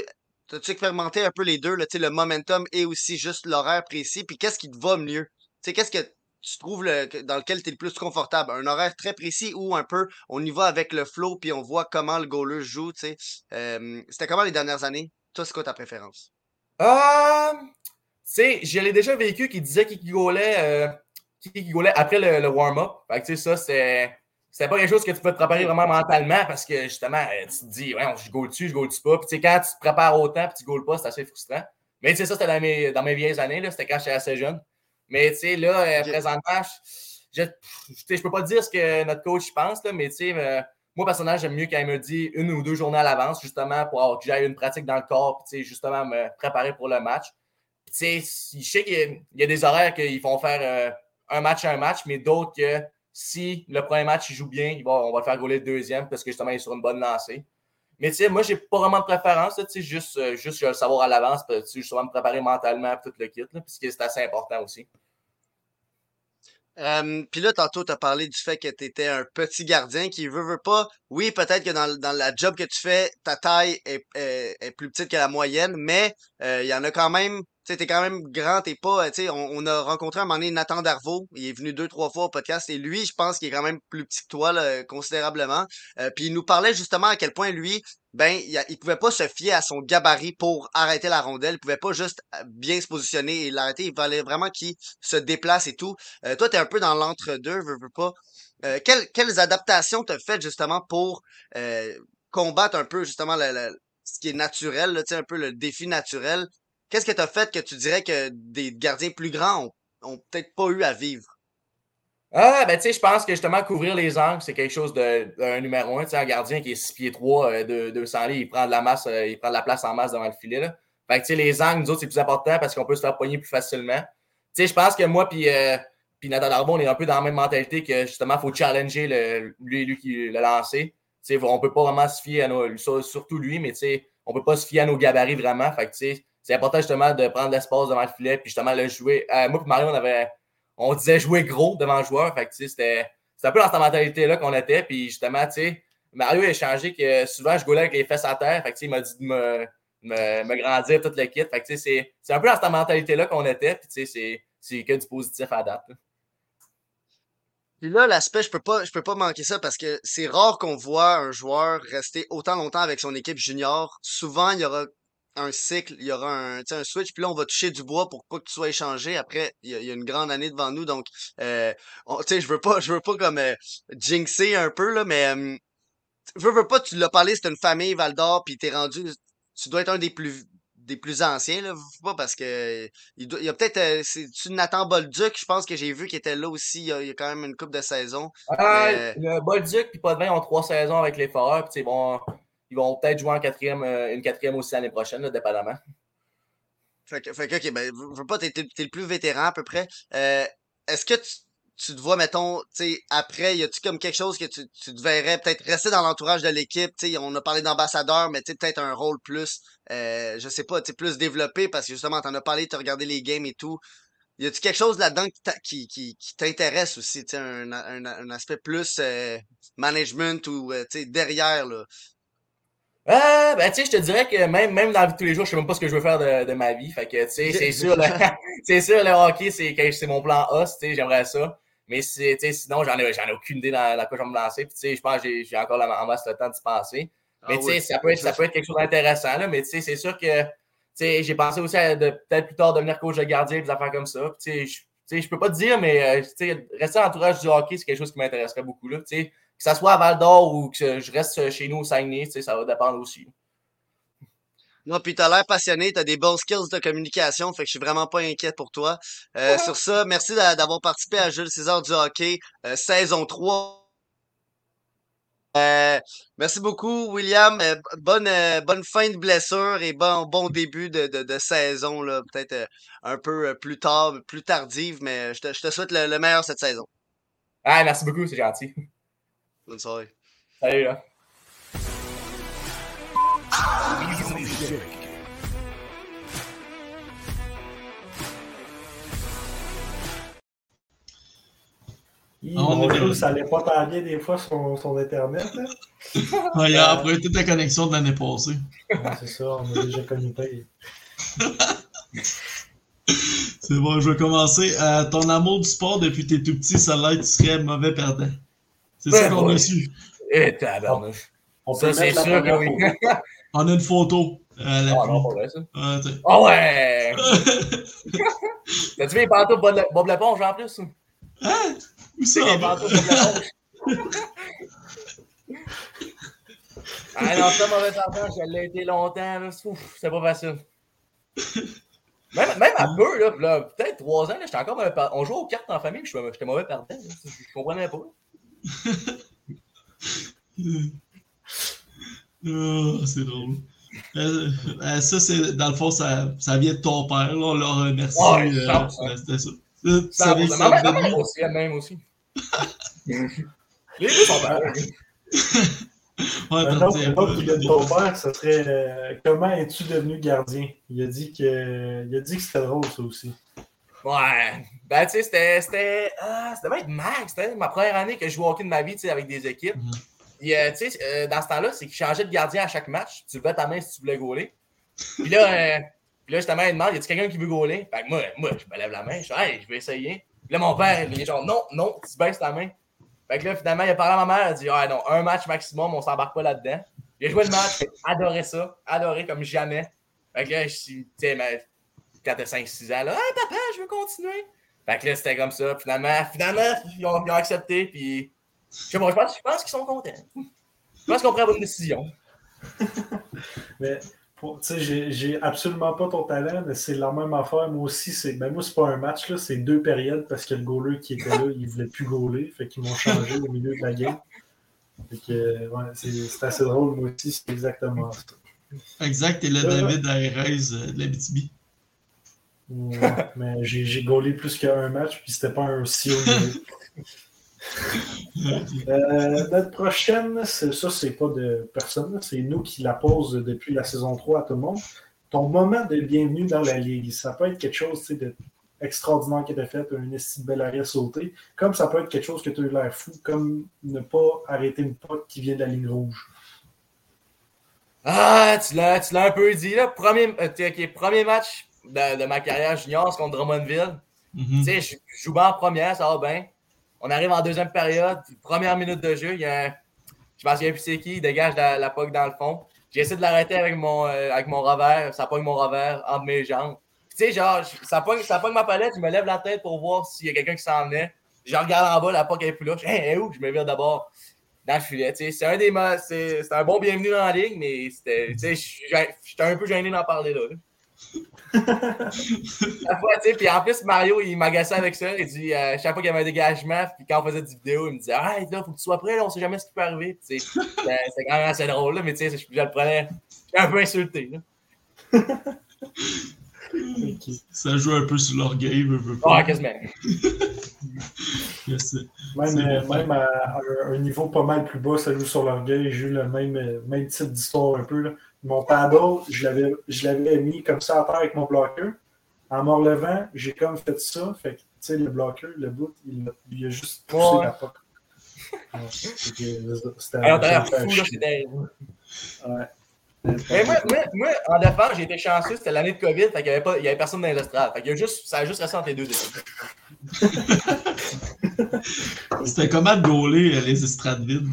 expérimenté un peu les deux, le momentum et aussi juste l'horaire précis, puis qu'est-ce qui te va mieux? Tu sais, qu'est-ce que tu trouves dans lequel tu es le plus confortable? Un horaire très précis ou un peu, on y va avec le flow, puis on voit comment le goaler joue, tu sais? Euh, c'était comment les dernières années? Toi, c'est quoi ta préférence? Ah, tu sais, je l'ai déjà vécu qui disait qu'il goalait, euh, après le, le warm-up. Fait que, tu sais, ça, c'est c'était pas quelque chose que tu peux te préparer vraiment mentalement parce que justement, euh, tu te dis, ouais, je goal dessus, je goal dessus pas. Puis tu sais, quand tu te prépares autant et tu goal pas, c'est assez frustrant. Mais tu sais, ça, c'était dans mes, dans mes vieilles années, c'était quand j'étais assez jeune. Mais tu sais, là, euh, présentement, je, je, je, peux pas dire ce que notre coach pense, là, mais tu sais, euh, moi, personnellement, j'aime mieux quand il me dit une ou deux journées à l'avance, justement, pour que j'aille une pratique dans le corps, puis justement, me préparer pour le match. Tu sais, je sais qu'il y, y, a des horaires qu'ils font faire un match à un match, mais d'autres que si le premier match il joue bien, on va le faire rouler le deuxième parce que justement il est sur une bonne lancée. Mais tu sais, moi, j'ai pas vraiment de préférence, tu sais, juste, euh, juste je le savoir à l'avance, tu justement me préparer mentalement tout le kit, là, puisque c'est assez important aussi. Euh, Puis là, tantôt, tu as parlé du fait que tu étais un petit gardien qui veut, veut pas. Oui, peut-être que dans, dans la job que tu fais, ta taille est, est, est plus petite que la moyenne, mais euh, il y en a quand même tu t'es quand même grand, t'es pas, tu sais, on, a rencontré à un moment donné Nathan Darvaux, il est venu deux, trois fois au podcast, et lui, je pense qu'il est quand même plus petit que toi, là, considérablement. Euh, puis il nous parlait justement à quel point lui, ben, il, pouvait pas se fier à son gabarit pour arrêter la rondelle, il pouvait pas juste euh, bien se positionner et l'arrêter, il fallait vraiment qu'il se déplace et tout. Euh, toi, t'es un peu dans l'entre-deux, veux, veux pas. Euh, quelles, quelles adaptations t'as faites justement pour euh, combattre un peu justement ce qui est naturel, là, un peu le défi naturel? Qu'est-ce que tu as fait que tu dirais que des gardiens plus grands ont, peut-être pas eu à vivre? Ah, ben, tu sais, je pense que justement, couvrir les angles, c'est quelque chose d'un numéro un. Un gardien qui est 6 pieds 3, euh, de 200 livres, il prend de la masse, euh, il prend de la place en masse devant le filet. Là. Fait que, tu sais, les angles, nous autres, c'est plus important parce qu'on peut se faire poigner plus facilement. Tu sais, je pense que moi, puis euh, Nathan Darbo, on est un peu dans la même mentalité que justement, il faut challenger le, lui, lui qui l'a lancé. Tu sais, on peut pas vraiment se fier à nos, surtout lui, mais tu sais, on peut pas se fier à nos gabarits vraiment. Fait que, c'est important justement de prendre l'espace devant le filet, puis justement le jouer. Euh, moi et Mario, on avait. On disait jouer gros devant le joueur. Fait que c'était. un peu dans cette mentalité-là qu'on était. Puis justement, tu sais, Mario a changé que souvent je goulais avec les fesses à terre. Fait que il m'a dit de me, me, grandir toute l'équipe. Fait que c'est un peu dans cette mentalité-là qu'on était. Puis tu sais, c'est que du positif à date. Là. Puis là, l'aspect, je peux pas, je peux pas manquer ça parce que c'est rare qu'on voit un joueur rester autant longtemps avec son équipe junior. Souvent, il y aura un cycle, il y aura un, un switch, puis là, on va toucher du bois pour pas que tu sois échangé. Après, il y y a une grande année devant nous, donc euh, tu sais, je veux pas, je veux pas comme euh, jinxer un peu, là, mais euh, veux, veux pas, tu l'as parlé, c'est une famille Val d'Or, puis t'es rendu, tu dois être un des plus des plus anciens, là, pas parce que il, doit, il y a peut-être euh, c'est Nathan Bolduc, je pense que j'ai vu qui était là aussi il y, a, il y a quand même une coupe de saison. Ah, mais... le Bolduc puis Potvin ont trois saisons avec les Foreurs, puis bon, ils vont peut-être jouer en quatrième, euh, une quatrième aussi l'année prochaine, là, dépendamment. Fait que, fait que, ok, ben, je veux pas, t'es, t'es le plus vétéran à peu près. Euh, est-ce que tu, tu te vois, mettons, tu après, y a-tu comme quelque chose que tu, tu te verrais peut-être rester dans l'entourage de l'équipe, tu on a parlé d'ambassadeur, mais tu peut-être un rôle plus, euh, je sais pas, tu plus développé, parce que justement, t'en as parlé, t'as regardé les games et tout. Y a-tu quelque chose là-dedans qui, qui, qui t'intéresse aussi, tu un, un, un, aspect plus euh, management ou, euh, tu derrière, là? Ah, ben, tu sais, je te dirais que même, même dans la vie de tous les jours, je sais même pas ce que je veux faire de, de ma vie. Fait que, tu sais, c'est sûr, c'est sûr, le hockey, c'est, c'est mon plan A, tu sais, j'aimerais ça. Mais c'est, sinon, j'en ai, j'en ai aucune idée dans, dans quoi je vais me lancer. Puis, tu sais, je pense que j'ai, j'ai encore la, en masse le temps d'y penser. Mais, ah, tu sais, oui. ça, peut être, ça peut être quelque chose d'intéressant, là. Mais, tu sais, c'est sûr que, tu sais, j'ai pensé aussi à peut-être plus tard devenir coach de gardien, des affaires comme ça. Puis, tu sais, je, peux pas te dire, mais, tu sais, rester dans l'entourage du hockey, c'est quelque chose qui m'intéresserait beaucoup, là. Tu sais, que ça soit à Val d'Or ou que je reste chez nous au Saguenay, tu sais, ça va dépendre aussi. Non, puis t'as l'air passionné, t'as des bons skills de communication, fait que je suis vraiment pas inquiet pour toi. Euh, sur ça, merci d'avoir participé à Jules César du hockey, euh, saison 3. Euh, merci beaucoup, William. Euh, bonne, bonne fin de blessure et bon, bon début de, de, de saison, là, peut-être un peu plus tard, plus tardive, mais je te, je te souhaite le, le, meilleur cette saison. Ah, merci beaucoup, c'est gentil. Bonne soirée. Salut là. Il, ah, mon Dieu, ça allait pas tant bien des fois sur son internet. Hein. Là. il a après toute la connexion de l'année passée. C'est ça, on a déjà connu C'est bon, je vais commencer. Euh, ton amour du sport depuis que tes tout petits, ça l'air, tu serais mauvais perdant. C'est ça qu'on a su. Eh, tabarnouche. On Ça, peut c'est sûr oui. On a une photo. Euh, Ah pluie. non, pas vrai, ça. Ouais, t'sais. Ah ouais! T'as-tu vu les pantoufles Bob Bob l'éponge en plus? Hein? Où ça? les pantoufles Bob l'éponge. Ah non, ça, mauvais perdant, je l'ai été longtemps, là. Ouf, c'est pas facile. Même, même à peu, là, là, peut-être trois ans, là, j'étais encore mauvais perdant. On jouait aux cartes en famille, puis j'étais mauvais perdant. Je comprenais pas. Ah, c'est drôle. Euh, euh, ça, c'est dans le fond, ça, ça vient de ton père. Là, on l'a remercié. Ouais, euh, 100%. ouais, C'était ça. Ça, ça ma mère aussi, elle même aussi. Les deux sont pareils. Ouais, Un t'en autre, tiens un pas. autre qui vient de ton père, ça serait euh, Comment es-tu devenu gardien? Il a dit que, il a dit que c'était drôle, ça aussi. Ouais. Ben, tu sais, c'était. C'était ah, c'était même Max. C'était ma première année que je jouais au hockey de ma vie, tu sais, avec des équipes. Euh, tu sais, euh, dans ce temps-là, c'est qu'il changeait de gardien à chaque match. Tu levais ta main si tu voulais gauler. Puis là, euh, puis là justement, il demande y a-tu quelqu'un qui veut gauler? Fait que moi, moi, je me lève la main. Je dis, hey, je vais essayer. Puis là, mon père, il est genre, non, non, tu baisses ta main. Fait que là, finalement, il a parlé à ma mère. Il a dit, ah non, un match maximum, on s'embarque pas là-dedans. A joué le match, j'ai adoré ça, adoré comme jamais. Fait que là, je suis, tu sais, quand t'as 5-6 ans, là, ah papa, je veux continuer. Fait que là, c'était comme ça. Finalement, finalement, ils ont, ils ont accepté. Puis, je sais pas, je pense, je pense qu'ils sont contents. Je pense qu'on prend la bonne décision. Mais tu sais, j'ai- absolument pas ton talent, mais c'est la même affaire. Moi aussi, c'est ben moi, c'est pas un match, là, c'est deux périodes parce que le goaler qui était là, il voulait plus gauler. Fait qu'ils m'ont changé au milieu de la game. Fait que, ouais, c'est assez drôle, moi aussi, c'est exactement ça. Exact, et le David Aérez euh, de la BTB. Ouais, mais j'ai gaulé plus qu'un match, puis c'était pas un si haut niveau. Euh, notre prochaine, ça, c'est pas de personne, c'est nous qui la pose depuis la saison 3 à tout le monde. Ton moment de bienvenue dans la ligue, ça peut être quelque chose tu sais, de extraordinaire qui t'a fait, un esti de bel arrêt sauté, comme ça peut être quelque chose que tu as eu l'air fou, comme ne pas arrêter une pote qui vient de la ligne rouge. Ah, tu l'as, tu l'as un peu dit, là. Premier, euh, premier match de, de ma carrière junior, c'est contre Drummondville. Mhm. Tu sais, je, je joue bien en première, ça va bien. On arrive en deuxième période, première minute de jeu, il y a un, je me souviens plus c'est qui, il dégage la, la puck dans le fond. J'ai essayé de l'arrêter avec mon, euh, avec mon revers, ça pogne mon revers entre mes jambes. Tu sais, genre, ça pogne, ça pogne ma palette, je me lève la tête pour voir s'il y a quelqu'un qui s'en venait. Je regarde en bas, la puck est plus là. Je dis, hey, où? Je me vire d'abord dans le filet. Tu sais, c'est un des c'est c'est un bon bienvenu dans la ligue, mais c'était, tu sais, j'ai- j'étais un peu gêné d'en parler là. puis en plus, Mario, il m'agaçait avec ça. Il dit, euh, chaque fois qu'il y avait un dégagement, puis quand on faisait des vidéos, il me disait, ah, là, faut que tu sois prêt, là, on sait jamais ce qui peut arriver. C'était quand même assez drôle, là, mais tu sais, je, je le prenais un peu insulté. Là. Ça joue un peu sur l'orgueil, veut, veut pas. Ah, quasiment. Yes. Même, C'est euh, même à, à un, niveau pas mal plus bas, ça joue sur l'orgueil. J'ai eu le même, euh, même type d'histoire un peu. Là. Mon paddle, je l'avais, je l'avais mis comme ça à terre avec mon bloqueur. En me relevant, j'ai comme fait ça. Fait que, tu sais, le bloqueur, le bout, il, a- il a juste poussé Ouais. la puck. Ouais, fait que, c'était fou, fait là, c'était. Ouais. Mais moi, moi, moi, en défense, j'ai été chanceux, c'était l'année de COVID, fait qu'il n'y avait, pas- il y avait personne dans les estrades. Fait qu'il y a juste, ça a juste resté entre les deux équipes. C'était comment de gauler euh, les estrades vides?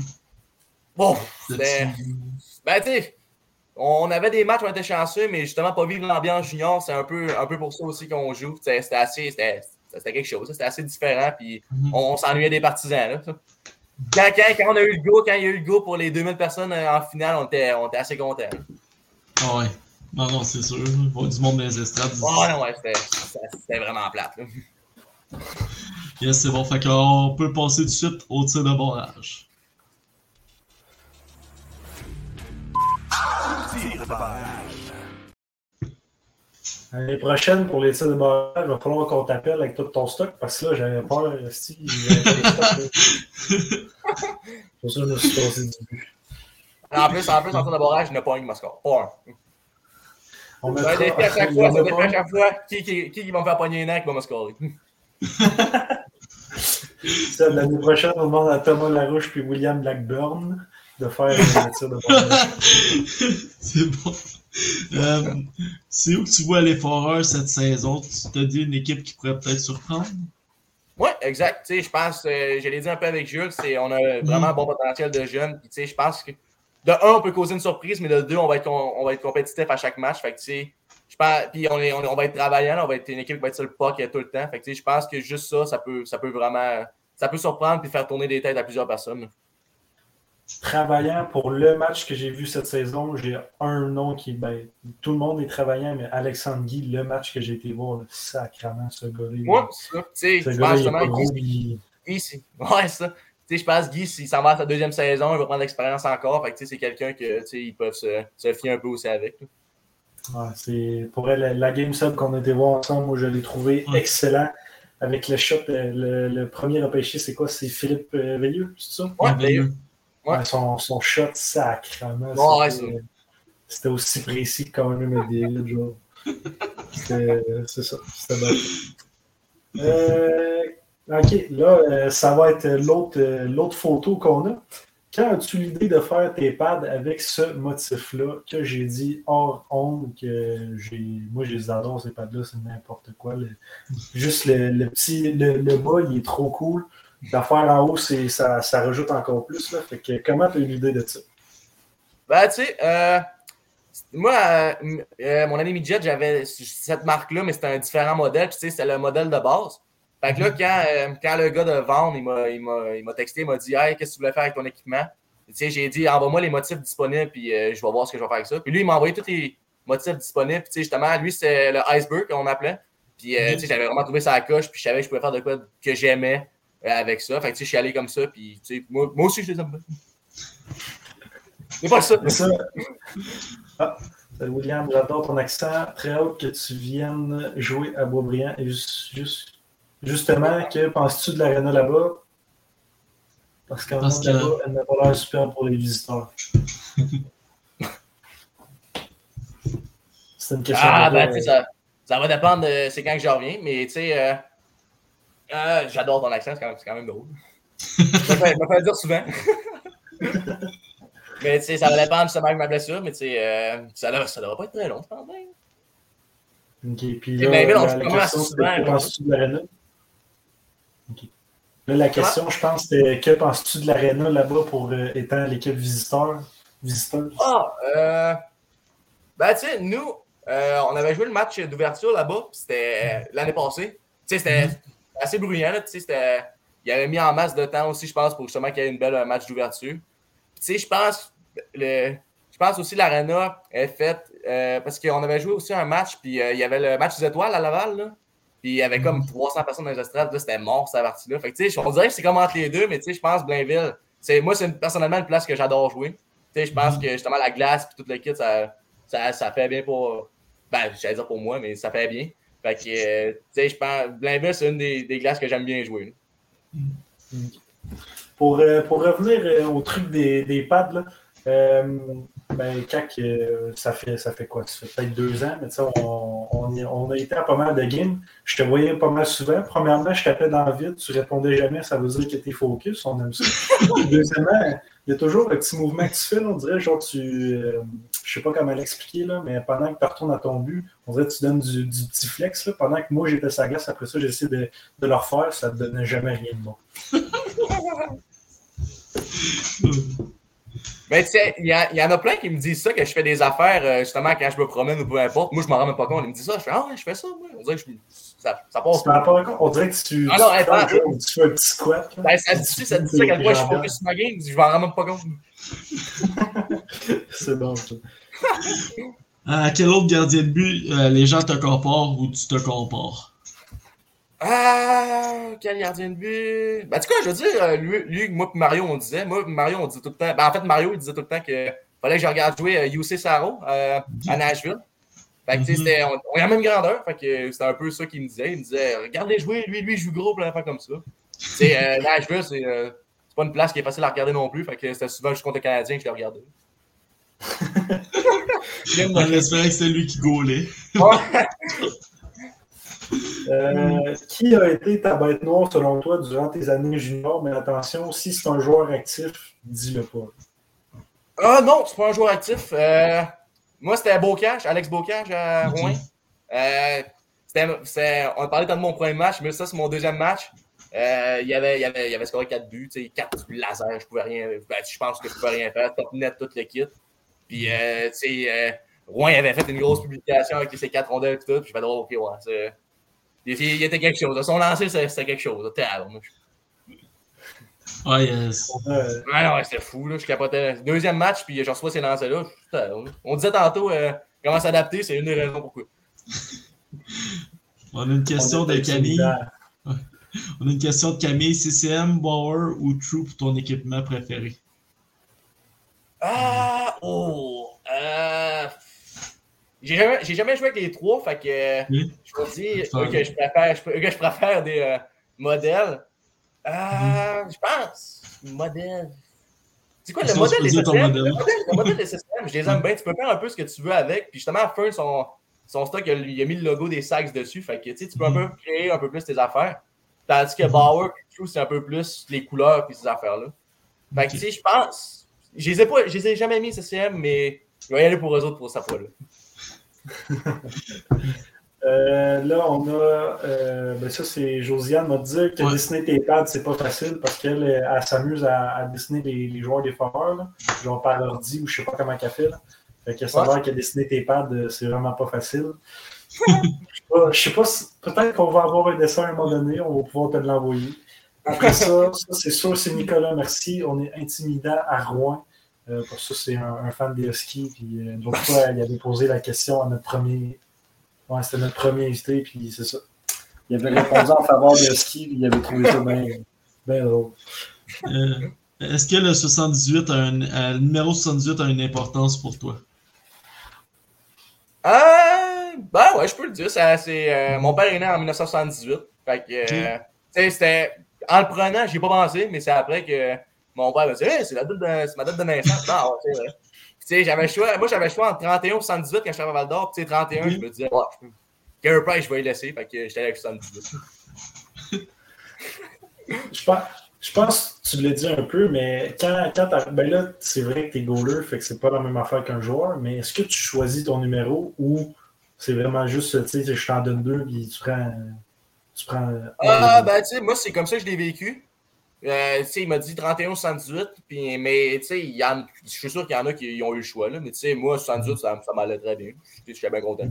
Bon, C'était- c'était. Ben, tu sais, on avait des matchs où on était chanceux, mais justement, pas vivre l'ambiance junior, c'est un peu, un peu pour ça aussi qu'on joue. C'était assez. C'était quelque chose, c'était assez différent, puis Mhm. on, s'ennuyait des partisans. Là, quand, quand, quand on a eu le go, quand il y a eu le go pour les 2000 personnes euh, en finale, on était, on était assez contents. Ah ouais. Non, non, c'est sûr. Du monde dans les estrades. Oh non, ouais, c'était c'était vraiment plate. là. Yes, c'est bon. Fait qu'on peut passer tout de suite au tir de barrage. L'année prochaine, pour les tirs de barrage, il va falloir qu'on t'appelle avec tout ton stock parce que là, j'avais peur. Si, pour ça que je me suis passé du but. En plus, en plus, en tir de barrage, en a pas qui m'a score. Pas un. On Ça à chaque fois, ça à chaque fois. Qui, qui, qui, qui va me faire pogner un an qui va me scorer? L'année prochaine, on demande à Thomas Larouche puis William Blackburn de faire un tir de. C'est bon. Euh, c'est où que tu vois les Foreurs cette saison? Tu t'as dit une équipe qui pourrait peut-être surprendre? Oui, exact. Tu sais, je pense, euh, je l'ai dit un peu avec Jules, c'est, on a vraiment un bon potentiel de jeunes. Puis, tu sais, je pense que de un, on peut causer une surprise, mais de deux, on va être, on va être compétitif à chaque match. Fait que, tu sais, je pense, puis on, est, on, va être travaillant, on va être une équipe qui va être sur le puck euh, tout le temps. Fait que, tu sais, je pense que juste ça, ça peut, ça peut vraiment, ça peut surprendre puis faire tourner des têtes à plusieurs personnes. Travaillant pour le match que j'ai vu cette saison, j'ai un nom qui. Ben, tout le monde est travaillant, mais Alexandre Guy, le match que j'ai été voir, là, sacrément, ce gars-là. Moi, ça, tu sais, je pense gros, Guy, il- Guy, c'est- ouais, ça. Tu sais, je pense Guy, s'il s'en va à sa deuxième saison, il va prendre l'expérience encore. Fait que, tu sais, c'est quelqu'un que, tu sais, ils peuvent se, se fier un peu aussi avec. là. Ouais, c'est pour elle, la, la game sub qu'on a été voir ensemble, moi je l'ai trouvé Ouais. excellent. Avec le shot, euh, le, le premier repêché, c'est quoi? C'est Philippe euh, Veilleux, c'est ça? Ouais, Merveilleux. Ouais. Son, son shot sacrement. Ouais, c'était- aussi précis que des hits, genre. C'était- C'est ça. C'était bien. Euh, ok, là, euh, ça va être l'autre euh, l'autre photo qu'on a. Quand as-tu l'idée de faire tes pads avec ce motif-là que j'ai dit hors onde que j'ai. Moi, je les adore, ces pads-là, c'est n'importe quoi. Le- juste le, le petit. Le, le bas, il est trop cool. L'affaire en haut, c'est, ça, ça rajoute encore plus. Là. Fait que comment tu as eu l'idée de ça? Ben, tu sais, euh, moi, euh, euh, mon ami Midget, j'avais cette marque-là, mais c'était un différent modèle. Puis, tu sais, c'était le modèle de base. Fait que là, quand, euh, quand le gars de vendre, il m'a, il m'a, il m'a texté, il m'a dit Hey, qu'est-ce que tu voulais faire avec ton équipement Tu sais, j'ai dit Envoie-moi les motifs disponibles, puis je vais voir ce que je vais faire avec ça. Puis lui, il m'a envoyé tous les motifs disponibles. Puis, tu sais, justement, lui, c'est le iceberg qu'on appelait. Puis, euh, tu sais, j'avais vraiment trouvé ça à la coche, puis je savais que je pouvais faire de quoi que j'aimais avec ça. Fait que, tu sais, je suis allé comme ça, puis, tu sais, moi, moi aussi, je les aime bien. C'est pas ça. Mais ça. Ah, salut William, j'adore ton accent. Très hâte que tu viennes jouer à Boisbriand. Et juste, juste- justement, que penses-tu de l'aréna là-bas? Parce qu'en Parce que- là-bas, elle n'a pas l'air super pour les visiteurs. C'est une question. Ah, ben, tu sais, ça, ça va dépendre de c'est quand que je reviens, mais tu sais, euh, euh, j'adore ton accent, c'est quand même, c'est quand même drôle. je me fais, je me fais dire souvent. mais tu sais, ça va dépendre justement de ma blessure, mais tu sais, euh, ça, ne ça devrait pas être très long, je pense bien. Ok, puis là, on la, question, souvent, que penses-tu de l'aréna? Là, la question, je pense, c'était que penses-tu de l'aréna là-bas pour euh, étant l'équipe visiteur? Visiteuse? Ah, euh, ben, tu sais, nous, euh, on avait joué le match d'ouverture là-bas, c'était l'année passée. Tu sais, c'était assez bruyant, là, tu sais, c'était. Il avait mis en masse de temps aussi, je pense, pour justement qu'il y ait une belle match d'ouverture. Puis, Tu sais, je pense, le, je pense aussi l'Arena est faite euh, parce qu'on avait joué aussi un match, puis euh, il y avait le match des étoiles à Laval, là. Puis il y avait comme 300 personnes dans les estrades, là, c'était mort cette partie-là. Fait que, on dirait que c'est comme entre les deux, mais tu sais, je pense Blainville, c'est, moi, c'est une- personnellement une place que j'adore jouer. Tu sais, je pense que justement la glace et toute le kit, ça, ça, ça fait bien pour. Ben, j'allais dire pour moi, mais ça fait bien. Fait que, euh, tu sais, je pense. Blainville, c'est une des, des glaces que j'aime bien jouer. Pour, euh, pour revenir euh, au truc des, des pads, là, euh, ben, CAC, euh, ça, fait, ça fait quoi? Ça fait peut-être deux ans, mais tu sais, on, on, a été à pas mal de games. Je te voyais pas mal souvent. Premièrement, je t'appelais dans le vide, tu répondais jamais, ça veut dire que t'es focus, on aime ça. Deuxièmement, il y a toujours un petit mouvement que tu fais, on dirait, genre, tu. euh, je sais pas comment l'expliquer, là, mais pendant que tu retournes à ton but, on dirait que tu donnes du, du petit flex, là, pendant que moi j'étais sa glace, après ça, j'essaie de, de le refaire, ça ne donnait jamais rien de bon. Mais tu sais, il y, y en a plein qui me disent ça, que je fais des affaires euh, justement quand je me promène ou peu importe. Moi, je m'en rends même pas compte. Ils me disent ça. Je fais Ah je fais ça. On dirait que je, ça, ça passe Tu compte? On dirait que tu, Ah non, tu, jeu, tu fais un petit squat. Ben, ça dit ça, dit ça, à quel point je suis focus sur ma game? Je m'en rends même pas compte. C'est bon, ça. À quel autre gardien de but euh, les gens te comparent ou tu te compares? Ah, quel gardien de but? Ben, en tout cas, je veux dire, euh, lui, lui moi et Mario, on disait. Moi et Mario, on disait tout le temps. Ben, en fait, Mario, il disait tout le temps que fallait que je regarde jouer euh, UC Saro euh, à Nashville. Fait que, tu sais, c'était- on, on est à la même grandeur. Fait que c'était un peu ça qu'il me disait. Il me disait, regardez jouer, lui, lui, il joue gros, plein d'affaires comme ça. Tu sais, euh, Nashville, c'est euh, c'est pas une place qui est facile à regarder non plus. Fait que c'était souvent juste contre le Canadien que je le regardais. En espérant que c'est lui qui gaulait. Euh, Euh, qui a été ta bête noire selon toi durant tes années juniors? Mais attention, si c'est un joueur actif, dis-le pas. Ah non, c'est pas un joueur actif. Euh, moi, c'était Bocage, Alex Bocage à Ok. Rouen. Euh, on parlait tant de mon premier match, mais ça, c'est mon deuxième match. Euh, il y avait, il avait, il y avait scoré 4 buts, tu sais, 4 laser, je pouvais rien. ben, je pense que je pouvais rien faire. Top net, tout le kit. Puis, euh, tu sais, euh, Rouen avait fait une grosse publication avec ses 4 rondelles et tout. Puis, je fais drôle, ok, ouais. Il, il était quelque chose. Son lancer, c'était c'était quelque chose. Ouais, yes. Euh, Ouais, non, ouais, c'était fou, là. Je capotais. Deuxième match, puis je reçois ces lancers-là. On disait tantôt euh, comment s'adapter, c'est une des raisons pourquoi. On a une question on de Camille. On a une question de Camille. CCM, Bauer ou True pour ton équipement préféré? Ah, oh, euh, j'ai jamais, j'ai jamais joué avec les trois, fait que euh, Oui. je Faire- eux que je préfère, je, que je préfère des euh, modèles. Euh, Je pense, modèle. C'est quoi le modèle des systèmes? modèle? Le modèle, le modèle des systèmes, je les aime bien. Tu peux faire un peu ce que tu veux avec. Puis justement, Fern, son, son stock, il a, il a mis le logo des Sags dessus. Fait que tu peux un Mhm. peu créer un peu plus tes affaires. Tandis que Bauer, et True, c'est un peu plus les couleurs et ces affaires-là. Fait que tu sais, je pense. Je les ai pas, je les ai jamais mis CCM, mais je vais y aller pour eux autres pour cette fois-là. Euh, là, on a. euh, ben ça, c'est Josiane m'a dit que Ouais. dessiner tes pads, c'est pas facile parce qu'elle elle, elle s'amuse à, à dessiner les, les joueurs des foreurs, là, genre par ordi ou je sais pas comment qu'elle fait. Là. Fait que savoir que dessiner tes pads, euh, c'est vraiment pas facile. je sais pas, si- peut-être qu'on va avoir un dessin à un moment donné, on va pouvoir te l'envoyer. Après ça, ça c'est sûr, c'est Nicolas Merci. On est intimidant à Rouen. Euh, pour ça, c'est un, un fan des Huskies. Puis euh, fois, il avait posé la question à notre premier. Ouais, c'était notre premier invité, puis c'est ça. Il avait répondu en faveur des Huskies, puis il avait trouvé ça bien bien drôle. Euh, Est-ce que le 78 a un, euh, le numéro 78 a une importance pour toi? Euh, ben ouais, je peux le dire. ça, euh, mon père est né en 1978. Fait que, euh, tu sais, c'était. En le prenant, j'y ai pas pensé, mais c'est après que mon père m'a dit Hey, c'est, la date de- c'est ma date de naissance. Non, ouais, c'est vrai. Puis, Tu sais, j'avais le choix. Moi, j'avais le choix entre 31 ou 78 quand j'étais à Val d'Or. Puis, tu sais, 31, je me disais, ouais, je peux. Carey Price, je vais y laisser. Fait que j'étais avec 78. Je pense, je pense que tu l'as dit un peu, mais quand, quand t'as- ben là, c'est vrai que t'es goaler, fait que c'est pas la même affaire qu'un joueur, mais est-ce que tu choisis ton numéro ou c'est vraiment juste, tu sais, je t'en donne deux, puis tu prends. Tu prends Ah, ben, tu sais, moi, c'est comme ça que je l'ai vécu. Euh, tu sais, il m'a dit 31 ou 78, puis, mais tu sais, il y en- je suis sûr qu'il y en a qui ont eu le choix, là, mais tu sais, moi, 78, ça, ça m'allait très bien. J'étais j'étais bien content.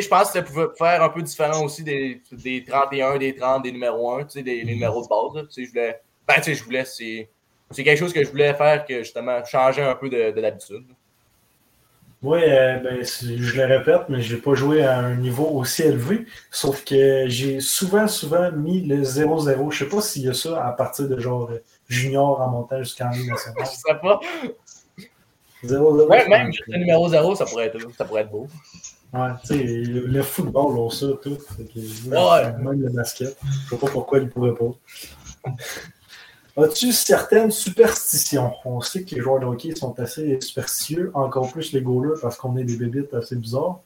Je pense que ça pouvait faire un peu différent aussi des, des 31, des 30, des numéros 1, tu sais, des, les numéros de base. là. Tu sais, je voulais. Ben, tu sais, je voulais. C'est c'est quelque chose que je voulais faire que justement changer un peu de, de l'habitude. Oui, euh, ben, je le répète, mais je n'ai pas joué à un niveau aussi élevé. Sauf que j'ai souvent, souvent mis le 0-0. Je ne sais pas s'il y a ça à partir de genre euh, junior en montant jusqu'en ligne Je nationale. sais pas. 0-0. Ouais, même juste le numéro 0, ça pourrait être, ça pourrait être beau. Ouais, tu sais, le, le football, on ça, tout. Ouais. Même le basket. Je ne sais pas pourquoi il ne pourrait pas. As-tu certaines superstitions? On sait que les joueurs de hockey sont assez superstitieux, encore plus les goalers parce qu'on est des bébites assez bizarres.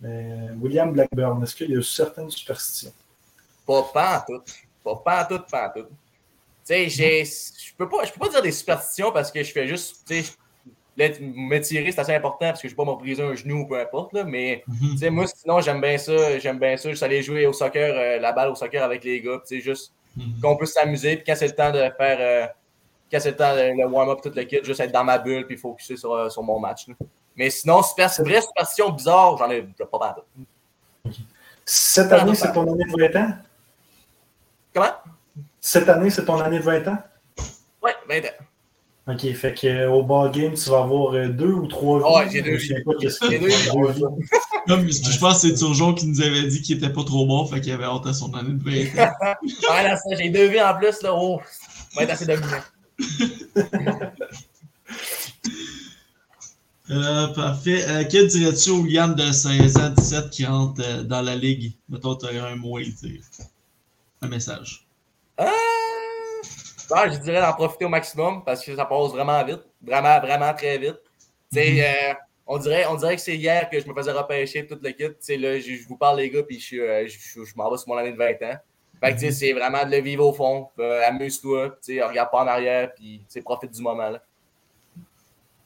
Mais William Blackburn, est-ce qu'il y a certaines superstitions? Pas pas en tout. Pas pas en tout, pas en tout. Tu sais, j'ai. Je peux pas, je peux pas dire des superstitions parce que je fais juste. Tu sais, l'être- me tirer, c'est assez important parce que je peux pas me briser un genou ou peu importe, là, mais. Mhm. Tu sais, moi, sinon, j'aime bien ça. J'aime bien ça. Juste aller jouer au soccer, euh, la balle au soccer avec les gars. Tu sais, juste Mhm. qu'on peut s'amuser. Puis quand c'est le temps de faire. euh, quand c'est le temps de le warm-up, tout le kit, juste être dans ma bulle puis focuser sur, euh, sur mon match. là. Mais sinon, super, vraie superstition bizarre, j'en ai pas tout. Cette année, c'est ton année de 20 ans? Comment? Cette année, c'est ton année de 20 ans? Ouais, 20 ans. Ok, fait qu'au ball game, tu vas avoir euh, deux ou trois Ouais, vies. j'ai deux Je sais pas qu'est-ce que J'ai deux. Comme, je pense que c'est Turgeon qui nous avait dit qu'il était pas trop bon, fait qu'il avait hâte à son année de 20 ans. Ouais, là, ça, j'ai deux vies en plus, là. Oh, ça va être assez dominant. Euh, parfait. Euh, que dirais-tu au Yann de 16 ans, 17 qui entre euh, dans la ligue? Mettons, tu aurais un mot à dire. Un message. Ah, ouais, je dirais d'en profiter au maximum parce que ça passe vraiment vite. Vraiment, vraiment très vite. Sais, euh, on dirait, on dirait que c'est hier que je me faisais repêcher toute le kit. Là, je, je vous parle, les gars, puis je, euh, je, je- m'en vais sur mon année de 20 ans. Fait que, sais, c'est vraiment de le vivre au fond. Euh, Amuse-toi, regarde pas en arrière, puis, profite du moment, là.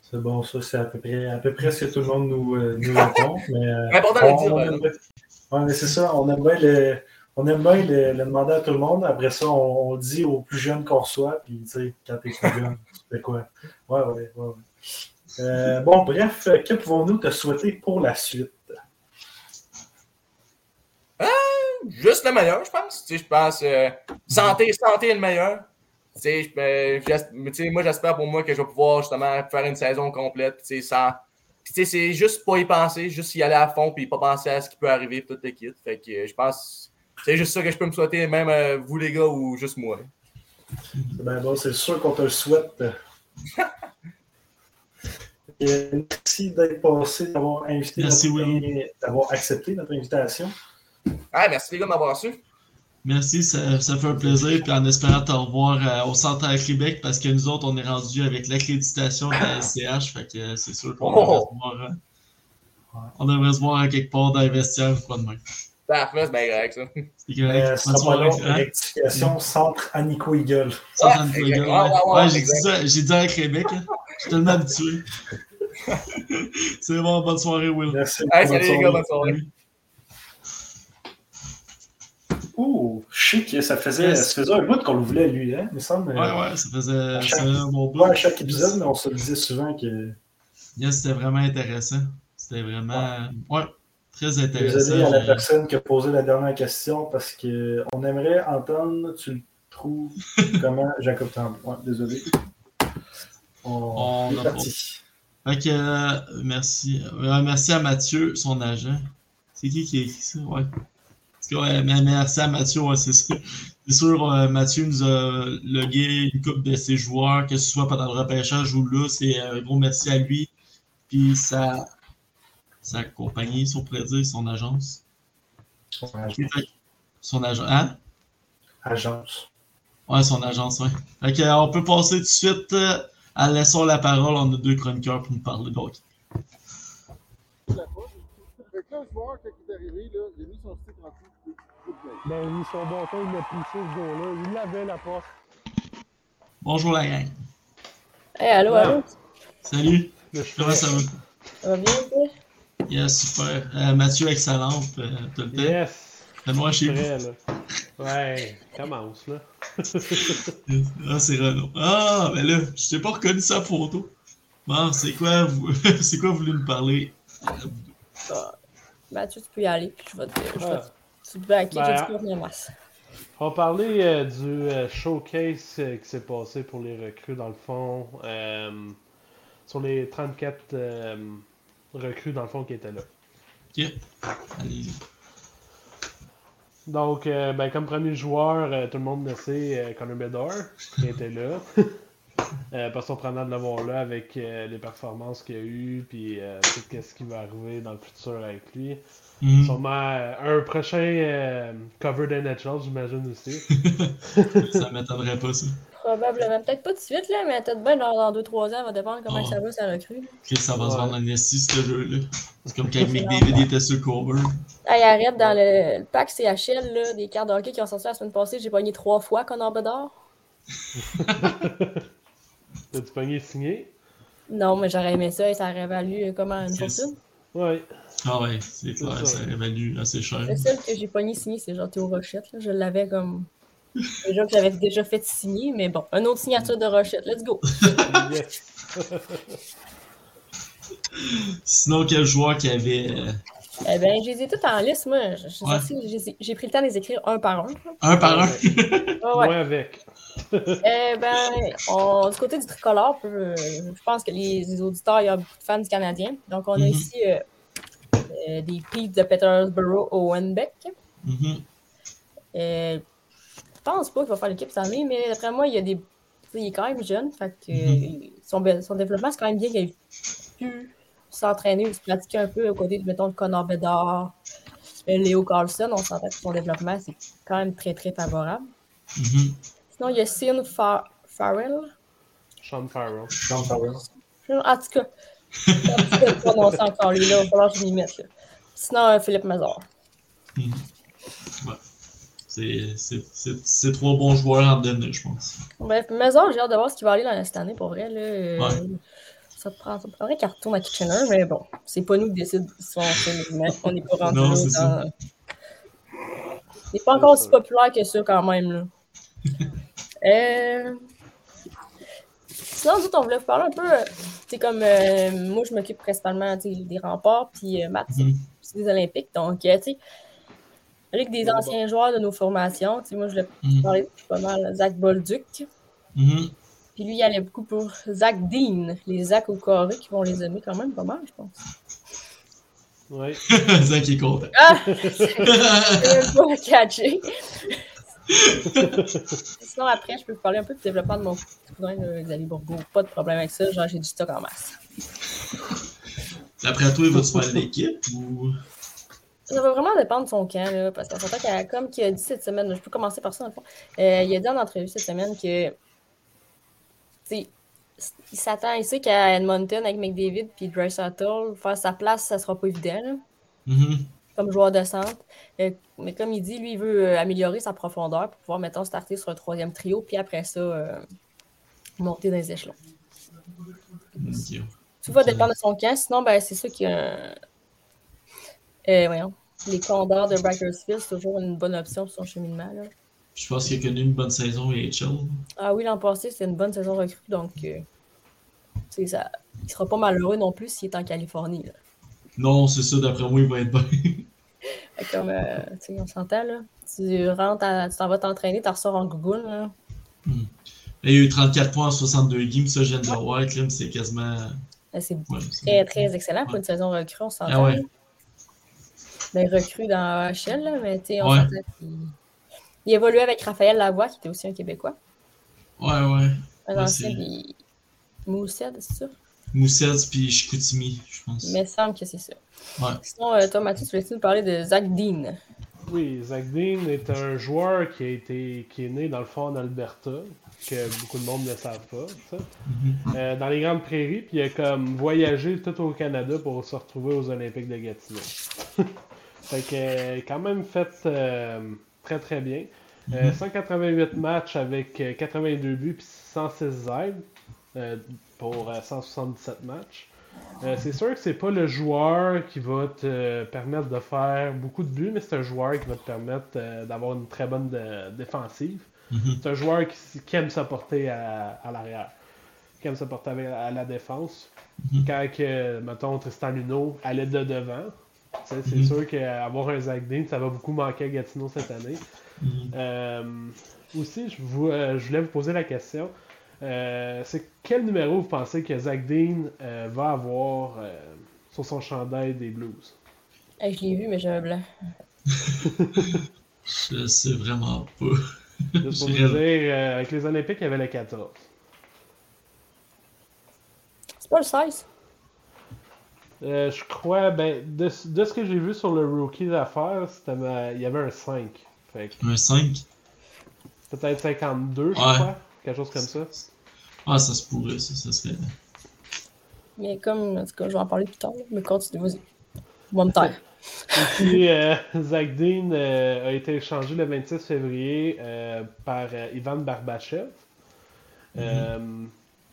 C'est bon, ça, c'est à peu près, à peu près ce que tout le monde nous, nous répond. Mais, C'est important de le dire, on mais c'est ça, on aime bien, le, on aime bien le, le demander à tout le monde. Après ça, on, dit aux plus jeunes qu'on reçoit. Puis, tu sais, quand t'es plus jeune, tu fais quoi? Ouais, ouais, ouais. Euh, bon, bref, que pouvons-nous te souhaiter pour la suite? Juste le meilleur, je pense. Tu sais, je pense, euh, santé, santé est le meilleur. Tu sais, je tu sais, moi, j'espère pour moi que je vais pouvoir justement faire une saison complète. Sans. C'est juste pas y penser, juste y aller à fond, puis pas penser à ce qui peut arriver, puis toute l'équipe. Fait que euh, je pense. C'est juste ça que je peux me souhaiter, même euh, vous, les gars, ou juste moi. C'est bien bon, c'est sûr qu'on te le souhaite. Et merci d'être passé, d'avoir invité, Merci, notre- d'avoir accepté notre invitation. Ah, merci les gars de m'avoir su. Merci, ça, ça fait un plaisir. Puis en espérant te revoir euh, au Centre à Québec, parce que nous autres, on est rendu avec l'accréditation de la SCH. Fait que euh, c'est sûr qu'on Oh! devrait se voir. on devrait se voir à quelque part dans les vestiaires ou quoi de même. Parfait, c'est bien grave, ça. C'est correct. Euh, long, hein? rectification, centre Eagle. Centre à ouais. Ouais, ouais, Ouais, j'ai dit ça, j'ai dit à Québec. hein. Je suis tellement habitué. c'est bon, bonne soirée, Will. Merci. Hey, Bonne salut les gars, bonne soirée. Salut. Ouh, chic, ça faisait, Yes. ça faisait un bout qu'on le voulait, lui, hein, il me semble. Ouais, ouais, ça faisait chaque- ça faisait un bon bout. À chaque épisode, mais on se le disait souvent que. Yes, c'était vraiment intéressant. C'était vraiment. Ouais, très intéressant. Désolé à la personne qui a posé la dernière question parce qu'on aimerait entendre, tu le trouves comment, Jacob Tremblay. Ouais, désolé. On, On est a parti. Fait que, euh, merci. Euh, merci à Mathieu, son agent. C'est qui qui a écrit ça? Ouais. Que, merci à Mathieu, ouais, c'est ça. C'est sûr, euh, Mathieu nous a logué une coupe de ses joueurs, que ce soit pendant le repêchage ou là. C'est un gros merci à lui. Puis sa, sa compagnie, si on pourrait dire, son agence. Fait que- Son agent. Hein? Agence. Ouais, son agence, ouais. Fait que, euh, on peut passer tout de suite euh, à laissons la parole. On a deux chroniqueurs pour nous parler d'hockey. Fait que là, le joueur, quand il est arrivé, là, il a mis son stick en dessous du coup de main. Ben oui, son bâton, il l'a poussé ce gars-là. Il l'avait la porte. Bonjour la gang. Hey, allô, allô? Salut. Comment ça va? Ça va bien, toi? Yes, super. Euh, Mathieu avec sa lampe, euh, t'as le temps? Yes! Fais-moi chez vous. Là. Ouais, commence, là. Ah, c'est Renaud. Ah, mais là, je t'ai pas reconnu sa photo. Bon, c'est quoi, vous... c'est quoi vous voulez nous parler? Ah, Mathieu, tu peux y aller, puis je vais te. Je vais Ah. te... Tu peux à qui Ben. On va parler euh, du euh, showcase euh, qui s'est passé pour les recrues, dans le fond. euh, sur les 34 euh, recrues, dans le fond, qui étaient là. Ok. Allez. Donc, euh, ben, comme premier joueur, euh, tout le monde le sait, euh, Connor Bedard, qui était là. Euh, pas surprenant de l'avoir là avec les performances qu'il a eues, puis tout ce qui va arriver dans le futur avec lui. Mhm. Sûrement un prochain cover d'NHL, j'imagine aussi. ça m'étonnerait pas, ça. Probablement. Peut-être pas tout de suite, là, mais peut-être bien dans 2-3 ans, ça va dépendre comment Oh. ça va, ça recrue. Ok, ça va se vendre en esti, ce jeu-là. C'est comme quand McDavid était sur cover. Hey, arrête, dans le, le pack CHL, là, des cartes de hockey qui ont sorti la semaine passée, j'ai pogné trois fois Connor Bedard. T'as-tu pogné signé? Non, mais j'aurais aimé ça et ça aurait valu euh, comment une fortune? Ouais. Ah ouais, c'est clair, ça. ça révalue assez cher. Le seul que j'ai pogné signé, c'est genre Théo Rochette. Là. Je l'avais comme. Déjà que j'avais déjà fait signer, mais bon, une autre signature de Rochette. Let's go! Sinon, quel joueur qui avait euh, Eh bien, je les ai toutes en liste, moi. Ouais. j'ai- pris le temps de les écrire un par un. un par un? Ah ouais. Moi avec. Eh ben, on- du côté du tricolore, euh, je pense que les, les auditeurs, il y a beaucoup de fans du Canadien. Donc, on a Mhm. ici euh, euh, des Petes de Petersborough Owen Beck. Mhm. Euh, je pense pas qu'il va faire l'équipe cette année, mais d'après moi, il, y a des, il est quand même jeune. Fait que, Mhm. euh, son, développement, c'est quand même bien qu'il ait pu s'entraîner ou se pratiquer un peu aux côtés, de, mettons, de Connor Bedard, euh, Léo Carlson. On s'entend que son développement, c'est quand même très, très favorable. Mhm. Sinon, il y a Fa- Farrell. Sean Farrell. Sean Farrell. En tout cas, Je vais prononcer encore lui, là. Il va falloir que je m'y mette. Là. Sinon, euh, Philippe Mazar. C'est- c'est trois bons joueurs en devenir, je pense. Bref, Mazar, j'ai hâte de voir ce qu'il va aller dans cette année, pour vrai. Là. Euh, Ouais. Ça, prend, ça prendrait qu'il retourne à Kitchener, mais bon, c'est pas nous qui décident son cheminement. On n'est pas rendu Non, là c'est ça. dans- Il n'est pas encore aussi populaire que ça, quand même. Là. Euh... Sinon, nous on voulait vous parler un peu. euh, Tu sais, comme euh, moi, je m'occupe principalement des remparts, puis euh, Matt, c'est Mhm. c'est des Olympiques. Donc, euh, tu sais, avec des anciens joueurs de nos formations, tu sais, moi, je voulais Mhm. parler pas mal Zach Bolduc. Mhm. Puis lui, il allait beaucoup pour Zach Dean, les Zach au carré qui vont les aimer quand même pas mal, je pense. Ouais. Zach est content. Ah! C'est même pas catché. Sinon, après, je peux vous parler un peu du développement de mon cousin, là, Xavier Bourgault. Pas de problème avec ça, genre j'ai du stock en masse. Après toi, il va-tu faire l'équipe ou? Ça va vraiment dépendre de son camp, là, parce temps, qu'il- comme qu'il a dit cette semaine, je peux commencer par ça, dans le fond. Euh, il a dit en entrevue cette semaine que, il s'attend, il sait qu'à Edmonton, avec McDavid puis Drysdale, faire sa place, ça sera pas évident, là, Mhm. comme joueur de centre. Euh, mais comme il dit, lui, il veut euh, améliorer sa profondeur pour pouvoir, mettons, starter sur un troisième trio, puis après ça, euh, monter dans les échelons. Tout va dépendre de son camp, sinon, ben, c'est sûr qu'il y a un- euh, voyons, les Condors de Bakersfield, c'est toujours une bonne option pour son cheminement, là. Je pense qu'il a connu une bonne saison AHL. Ah oui, l'an passé, c'était une bonne saison recrue, donc euh, tu sais, ça, il sera pas malheureux non plus s'il est en Californie. Là. Non, c'est ça, d'après moi, il va être bien. Comme, euh, tu sais, on s'entend, là. Tu rentres, à- tu t'en vas t'entraîner, tu ressors en Google, là. Il y a eu 34 points en 62 games, ça, je viens de le voir, c'est quasiment. Ben, C'est Ouais, très, très excellent pour une saison recrue, on s'entend. Ah ouais. Ben, recrue dans HL, là, mais tu sais, on Ouais. s'entend qu'il il évoluait avec Raphaël Lavoie, qui était aussi un Québécois. Ouais, ouais. Un Ouais, ancien c'est- des Moussed, c'est ça? Moussets puis Chicoutimi, je pense. Mais il semble que c'est ça. Ouais. Sinon, euh, toi, Mathieu, tu voulais-tu nous parler de Zach Dean? Oui, Zach Dean est un joueur qui a été qui est né dans le fond en Alberta, que beaucoup de monde ne savent pas. Mhm. Euh, dans les grandes prairies, puis il a comme voyagé tout au Canada pour se retrouver aux Olympiques de Gatineau. fait que euh, quand même fait euh, très très bien. Euh, 188 matchs avec euh, 82 buts puis 106 aides euh, pour euh, 177 matchs. C'est sûr que c'est pas le joueur qui va te permettre de faire beaucoup de buts, mais c'est un joueur qui va te permettre d'avoir une très bonne de- défensive. Mhm. C'est un joueur qui, aime se porter à, à l'arrière, qui aime se porter avec- à la défense. Mhm. Quand, que, mettons, Tristan Luneau allait de devant, c'est sûr qu'avoir un Zach Dean, ça va beaucoup manquer à Gatineau cette année. Euh, aussi, je, vous, euh, je voulais vous poser la question. Euh, c'est quel numéro vous pensez que Zach Dean euh, va avoir euh, sur son chandail des Blues? Hey, je l'ai vu, mais j'ai un blanc. Je sais vraiment pas. Juste pour vous dire, euh, avec les Olympiques, il y avait le 14. C'est pas le 16? Euh, je crois, ben, de, de ce que j'ai vu sur le rookie d'affaires, c'était ma- il y avait un 5. Fait que Un 5. peut-être 52, je Ouais. crois. Quelque chose comme ça. Ah, ça se pourrait, ça, ça se fait. Mais comme, en tout cas, je vais en parler plus tard, mais continue, vas-y. Va me taire. Et puis, euh, Zach Dean euh, a été échangé le 26 février euh, par euh, Ivan Barbachev. Euh,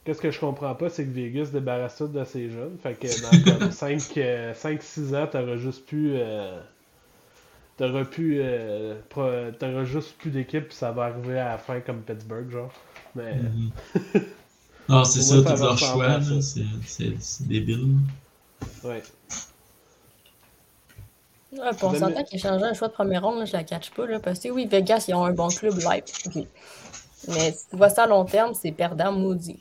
Qu'est-ce que je comprends pas, c'est que Vegas débarrasse tout de ses jeunes. Fait que dans 5-6 ans, t'auras juste pu. euh, t'auras pu. euh, t'auras juste plus d'équipe, puis ça va arriver à la fin comme Pittsburgh, genre. Mais. Mhm. Non, c'est Pour ça, moi, tout ça va leur ressembler choix, c'est- débile. Ouais. Ouais, puis on s'entend qu'il a changé un choix de première ronde, là, je la catch pas, là, parce que oui, Vegas, ils ont un bon club live. ok. Mais si tu vois ça à long terme, c'est perdant maudit.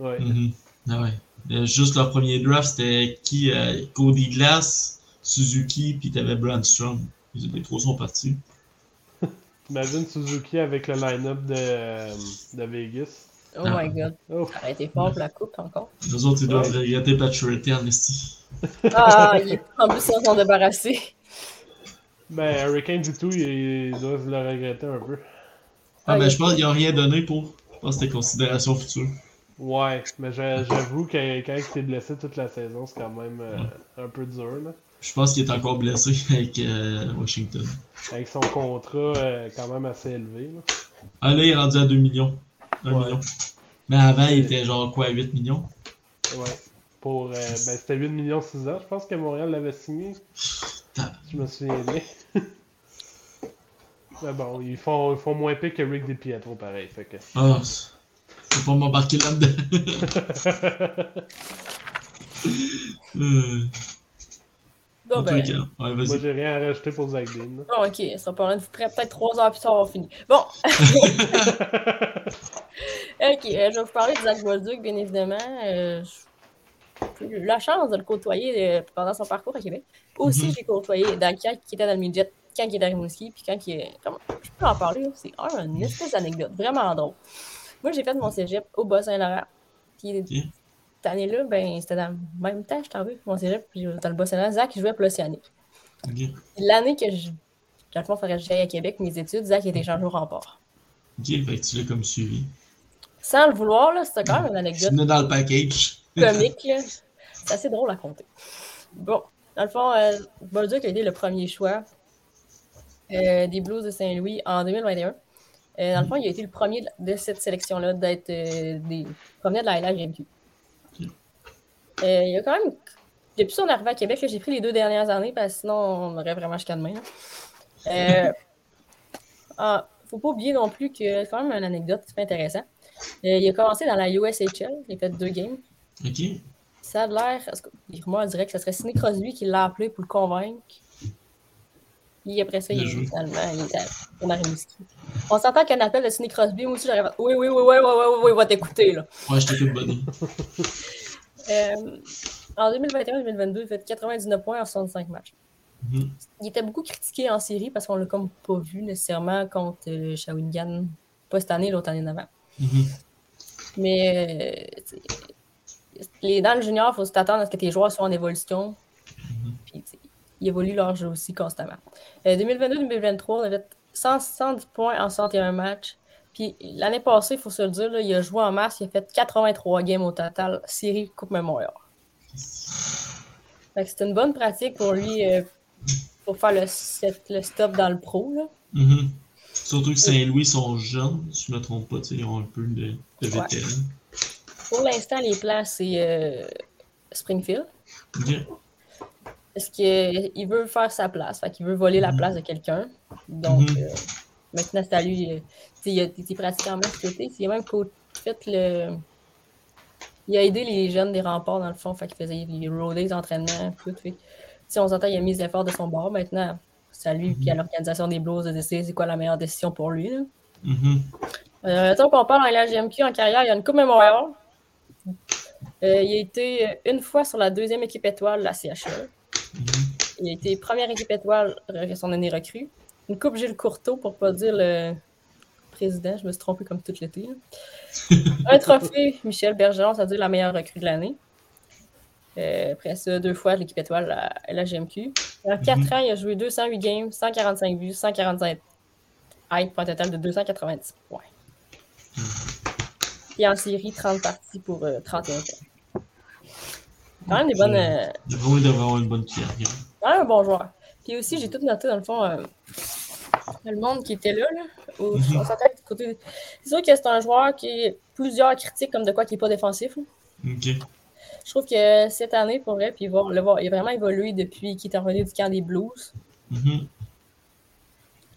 Ouais. Mhm. Ah ouais. Euh, juste leur premier draft, c'était qui euh, Cody Glass, Suzuki, puis t'avais Brandstrom. Les trois sont partis. Imagine Suzuki avec le line-up de, euh, de Vegas. Oh Ah. my god. Oh. Ça aurait été fort pour la coupe encore. Les autres, ils doivent Ouais. regretter Paturity en esti. Ah, il est- en plus, ils en sont débarrassés. Ben, Hurricane du tout, ils, doivent le regretter un peu. Ah, Ah, ben, je pense qu'ils n'ont rien donné pour. Je pense que c'était considération future. Ouais, mais j'a- j'avoue que quand il s'est blessé toute la saison, c'est quand même euh, un peu dur. Là. Je pense qu'il est encore blessé avec euh, Washington. Avec son contrat euh, quand même assez élevé. Là. Ah là, il est rendu à 2 millions. 1 Ouais. million. Mais avant, il était genre quoi, 8 millions? Ouais. Pour, euh, ben, c'était 8 millions 6 ans. Je pense que Montréal l'avait signé. Je me souviens bien. Mais bon, ils font, ils font moins pire que Rick DiPietro, pareil. Fait que... Ah, faut pas m'embarquer là-dedans. euh, Bon, en ben, ouais, Moi, j'ai rien à rajouter pour là. bon, ok, ça sera pas Peut-être trois heures plus tard, on finit. Bon, ok, euh, je vais vous parler de Zach Bolduc, bien évidemment. Euh, j'ai eu la chance de le côtoyer euh, pendant son parcours à Québec. Aussi, Mhm. j'ai côtoyé quand il était dans le midget, quand il était à Rimouski, puis quand il est. Comment? Je peux en parler, c'est un, une espèce d'anecdote, vraiment drôle. Moi, j'ai fait mon cégep au Bas-Saint-Laurent. Puis, cette année-là, ben, c'était dans le même temps, je t'en veux, mon cégep, puis dans le Bas-Saint-Laurent, Zach, il jouait pour l'Océanique. Ok. Puis L'année que je. Dans le fond, il faudrait que j'aille à Québec, mes études, Zach était échangé au rempart. Ok, fait que tu l'as comme suivi. Sans le vouloir, là, c'était quand même une anecdote dans le package. comique, là. C'est assez drôle à compter. Bon, dans le fond, euh, Bolduc a été le premier choix euh, des Blues de Saint-Louis en 2021. Euh, dans le fond, il a été le premier de cette sélection-là d'être euh, des premiers de la LHGMQ. Ok. Euh, il a quand même. Depuis son arrivée à Québec, j'ai pris les deux dernières années parce que sinon on aurait vraiment jusqu'à demain. là. Euh, ah, faut pas oublier non plus que c'est quand même une anecdote super intéressante. Il a commencé dans la USHL, il a fait deux games. Ok. Ça a l'air. Moi, on dirait que ce serait Sidney Crosby qui l'a appelé pour le convaincre. Puis après ça, il est finalement, il est à. On s'entend qu'un appel de Sidney Crosby, moi aussi, j'aurais Oui, oui, oui, oui, oui, oui, oui, oui, va t'écouter, là. Ouais, je t'écoute, Bonnie. Euh, en 2021-2022, il fait 99 points en 65 matchs. Mhm. Il était beaucoup critiqué en série parce qu'on l'a comme pas vu nécessairement contre euh, Shawinigan. Pas cette année, l'autre année d'avant. Mhm. Mais euh, dans le junior, il faut s'attendre à ce que tes joueurs soient en évolution. Ils évoluent leur jeu aussi constamment. Euh, 2022-2023, on avait 170 points en 61 matchs. Puis l'année passée, il faut se le dire, là, il a joué en masse, il a fait 83 games au total, série Coupe Memorial. Fait c'est une bonne pratique pour lui euh, pour faire le, set- le stop dans le pro. Là. Mhm. Surtout que Saint-Louis sont jeunes, si je me trompe pas, ils ont un peu de, de Ouais. vétérans. Pour l'instant, les plans, c'est euh, Springfield. Parce qu'il veut faire sa place. Fait qu'il veut voler la place de quelqu'un. Donc, Mhm. euh, maintenant, c'est à lui. euh, il a été été. Il a même fait le. Il a aidé les jeunes des remparts, dans le fond. Fait qu'il faisait les road days d'entraînement. Tout. Fait si on s'entend, il a mis les efforts de son bord. Maintenant, c'est à lui et à l'organisation des Blues de décider c'est quoi la meilleure décision pour lui. Là. Mhm. Euh, tant qu'on parle en LHGMQ en carrière, il y a une Coupe Memorial. Euh, il a été une fois sur la deuxième équipe étoile de la CHL. Mhm. Il a été première équipe étoile euh, son année recrue. Une coupe Gilles Courteau, pour pas dire le président, je me suis trompé comme tout l'été. là. Un trophée Michel Bergeron, c'est-à-dire la meilleure recrue de l'année. Euh, après ça, deux fois l'équipe étoile à la GMQ. En quatre Mhm. ans, il a joué 208 games, 145 buts, 145 aides pour un total de 290 points. Puis en série, 30 parties pour euh, 31 points. Quand même des bonnes. euh, devrait avoir une bonne carrière. quand même un bon joueur. Puis aussi, j'ai tout noté dans le fond. euh, le monde qui était là, là Mhm. on s'entend que du côté- C'est sûr que c'est un joueur qui est plusieurs critiques comme de quoi qui n'est pas défensif. là. Ok. Je trouve que cette année, pour vrai, puis il va le voir, il a vraiment évolué depuis qu'il est revenu du camp des Blues Mhm.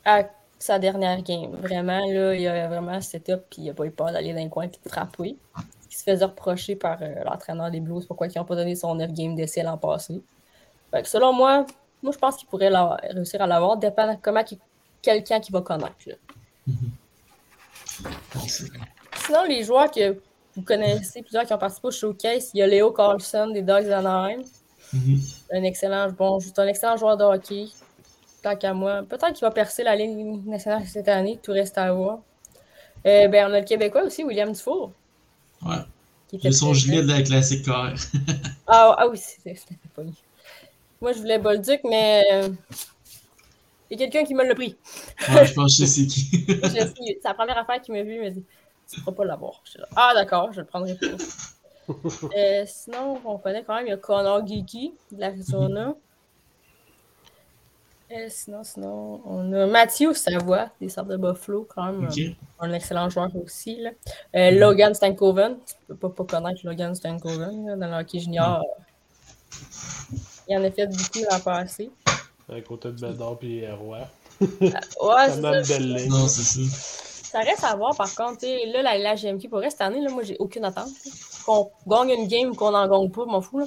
à sa dernière game. Vraiment, là, il a vraiment setup, puis il n'a pas eu peur d'aller dans les coins et de frapper. Il se faisait reprocher par euh, l'entraîneur des Blues pourquoi ils n'ont pas donné son 9 game d'essai l'an passé. Fait que selon moi, moi je pense qu'il pourrait réussir à l'avoir, dépend de comment quelqu'un qui va connaître. là. C'est- Sinon, les joueurs que vous connaissez, plusieurs qui ont participé au showcase, il y a Léo Carlson des Dogs d'Anaheim. Mhm. Un excellent, bon, un excellent joueur de hockey. Tant qu'à moi. Peut-être qu'il va percer la Ligue nationale cette année, tout reste à voir. Euh, ben, on a le Québécois aussi, William Dufour. Ouais. J'ai son gilet de la classique KR. Ah, ah oui, c'est c'était pas lui. Moi, je voulais Bolduc, mais euh, il y a quelqu'un qui me l'a pris. Ouais, je pense que je sais c'est qui. C'est la première affaire qu'il m'a vu. Il m'a dit tu ne pourras pas l'avoir. Ah, d'accord, je le prendrai pas. Euh, sinon, on connaît quand même, il y a Connor Geeky de l'Arizona. Euh, sinon, sinon, on a Matthew Savoie, des Sables de Buffalo, quand même. Un excellent joueur aussi. Là. Euh, Logan Stankoven, tu peux pas, pas connaître Logan Stankoven là, dans le hockey junior. Il en a fait beaucoup l'an passé. À côté de Bedard et Roy. Ouais, Ça c'est ça. belle ligne. Non, c'est ça. Ça reste à voir, par contre, là, la, la GMQ, pour cette année, là, moi, j'ai aucune attente. Qu'on gagne une game ou qu'on n'en gagne pas, je m'en fous. là.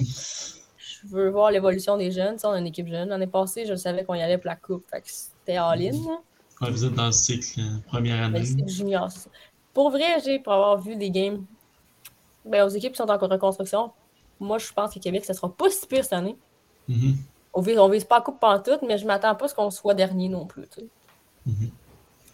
Je veux voir l'évolution des jeunes. Tu sais, on a une équipe jeune. L'année passée, je savais qu'on y allait pour la coupe. Fait que c'était all-in. là. Ouais, vous êtes dans le cycle euh, première année. junior, c'est ça. Pour vrai, j'ai pour avoir vu des games ben, aux équipes qui sont en reconstruction, moi, je pense que Québec, ça sera pas si pire cette année. Mhm. On vise, on vise pas la coupe pantoute, mais je m'attends pas à ce qu'on soit dernier non plus. tu sais.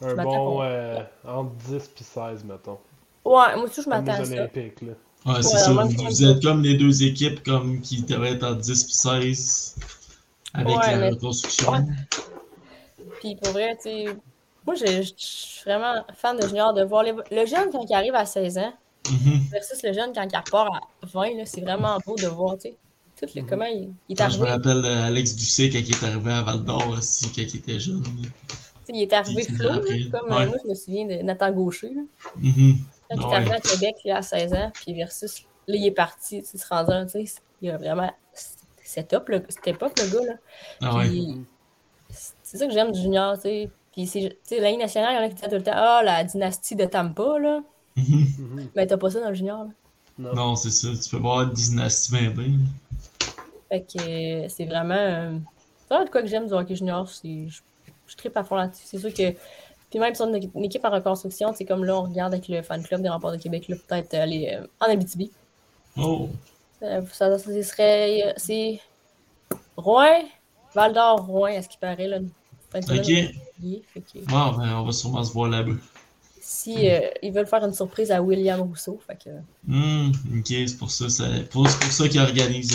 Un bon euh, entre 10 et 16, mettons. Ouais, moi aussi, je m'attends à les ça. Olympiques, là. Ouais, c'est Ouais, ça. Vous, êtes comme les deux équipes comme qui devraient être en 10 puis 16 avec Ouais, la mais- reconstruction. Puis pour vrai, tu sais, moi, je, je suis vraiment fan de junior, de voir les- le jeune quand il arrive à 16 ans Mhm. versus le jeune quand il repart à 20, là, c'est vraiment beau de voir, tu sais, tout le, comment il, il est Quand je me arrivé. rappelle euh, Alex Ducé quand il est arrivé à Val d'Or aussi, quand il était jeune. Il est arrivé flou, comme euh, moi, je me souviens de Nathan Gaucher. là. Quand il est arrivé à Québec, là, à 16 ans, puis versus, là, il est parti, tu sais, il se rendait, tu sais, il a vraiment, c'était top, le- c'était pas le gars, là. Ah ouais. C'est ça que j'aime du junior, tu sais. Puis, c'est- tu sais, la Ligue nationale, il y en a qui disent tout le temps, ah, la dynastie de Tampa, là. Mhm. Mais t'as pas ça dans le junior, là. Non. Non, c'est ça. Tu peux voir dynastie bien. Fait que euh, c'est vraiment. C'est vraiment de quoi que j'aime du hockey junior. c'est- Je, je tripe à fond là-dessus. C'est sûr que. Puis même si on a une équipe en reconstruction, c'est comme là, on regarde avec le fan club des remparts de Québec, là, peut-être aller euh, en Abitibi. Oh! Euh, ça, ça, serait. euh, C'est. Rouen, Val d'Or, Rouen, à ce qui paraît, là. Ok. Fait que Bon, ben, on va sûrement se voir là-bas. si euh, ils veulent faire une surprise à William Rousseau, fait que. Hmm, ok, c'est pour ça. c'est pour ça qu'ils organisent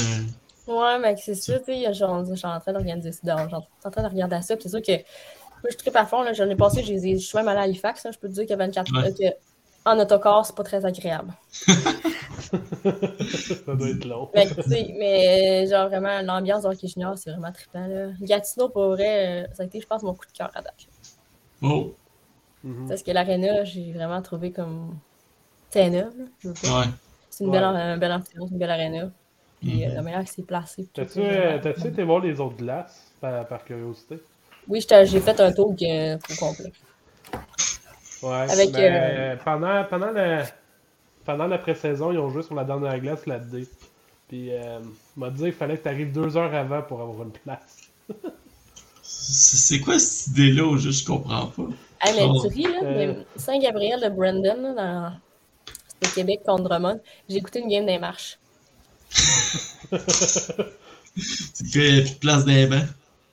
un. Ouais, mais c'est ça, tu sais, je suis en train d'organiser ça, je suis en train de regarder ça, puis c'est sûr que moi, je tripe à fond, là, j'en ai passé, j'ai- je suis même allé à Halifax, je peux te dire qu'il y a 24 Ouais. euh, que en autocar, c'est pas très agréable. ça doit être long. Tu sais, mais euh, genre, vraiment, l'ambiance de hockey junior, c'est vraiment trippant, là. Gatineau, pour vrai, euh, ça a été, je pense, mon coup de cœur à date. Oh! Mhm. Parce que l'aréna, j'ai vraiment trouvé comme... C'est neuf, là, je veux pas. Ouais. C'est une Ouais. belle, un bel amphithéâtre, une belle aréna. Puis euh, Mhm. la manière que c'est placé. T'as-tu euh, été voir les autres glaces par, par curiosité? Oui, j'ai fait un tour euh, au complet. Ouais. Avec, mais, euh, pendant, pendant, la, pendant la pré-saison, ils ont joué sur la dernière glace, la D. Puis, euh, m'a dit qu'il fallait que tu arrives deux heures avant pour avoir une place. C'est quoi cette idée-là au juste? Je comprends pas. Hey, mais tu ris, là, Euh. Saint-Gabriel de Brandon, là, dans... c'était Québec contre Drummond. J'ai écouté une game des marches. Tu fais plus de place dans les bancs.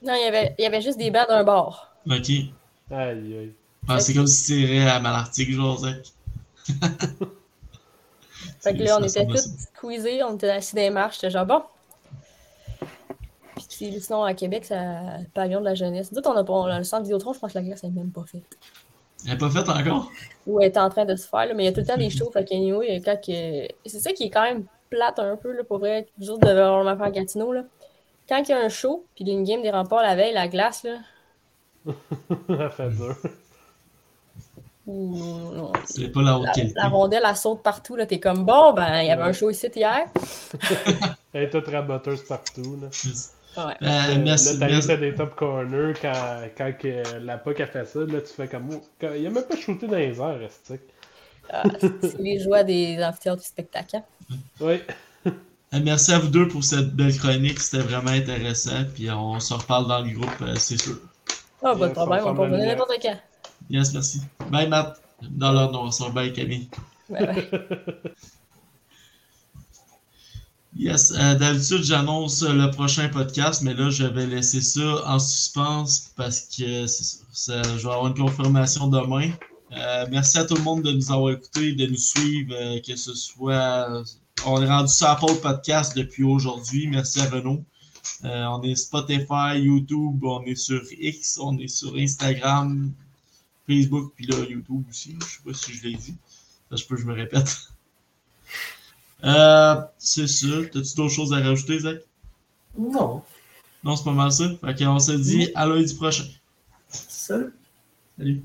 Non, il y avait, il y avait juste des bancs d'un bord. Ok. Aïe, aïe. Ah, c'est comme si tu irais à Malartic, genre, Zach. Fait que là, on Ça était tous squeezés, on était assis dans les marches, j'étais genre bon. Puis sinon, à Québec, c'est le pavillon de la jeunesse. Nous on a pas, le centre Vidéotron, je pense que la glace n'est même pas faite. Elle n'est pas faite encore? Ou elle est en train de se faire, là, mais il y a tout le temps des shows, fait qu'anyway, quand que... C'est ça qui est quand même plate un peu, là, pour autres devez avoir ma faire Gatineau, là. Quand il y a un show, puis il y a une game des remparts la veille, la glace, là, Ça fait dur. ou non, C'est pas la haute la, qualité. la rondelle, elle saute partout, là, t'es comme, bon, ben, il y avait un show ici hier. Elle est toute raboteuse partout. Là. Ouais. Ben, Euh, merci, là, des top corners quand, quand que la POC a fait ça. Là, tu fais comme. oh, quand- il a même pas shooté dans les airs. Ah, c'est les joies des amphithéâtres du spectacle. hein. Oui. Merci à vous deux pour cette belle chronique. C'était vraiment intéressant. Puis on se reparle dans le groupe, euh, c'est sûr. Ah, pas de Yes, problème, on on peut revenir n'importe quand. Yes, merci. Bye, Matt. Dans l'ordre noirceur. Bye, Camille. Ouais, ouais. Yes, euh, d'habitude, j'annonce le prochain podcast, mais là, je vais laisser ça en suspense parce que c'est ça, ça- je vais avoir une confirmation demain. Euh, merci à tout le monde de nous avoir écoutés, de nous suivre, euh, que ce soit. On est rendu sur Apple Podcast depuis aujourd'hui. Merci à Renaud. Euh, on est Spotify, YouTube, on est sur X, on est sur Instagram, Facebook, puis là, YouTube aussi. Je ne sais pas si je l'ai dit. Ça se peut, je me répète. Euh, c'est sûr. T'as-tu d'autres choses à rajouter, Zach? Non. Non, c'est pas mal ça. Fait qu'on se dit à lundi prochain. Salut. Salut.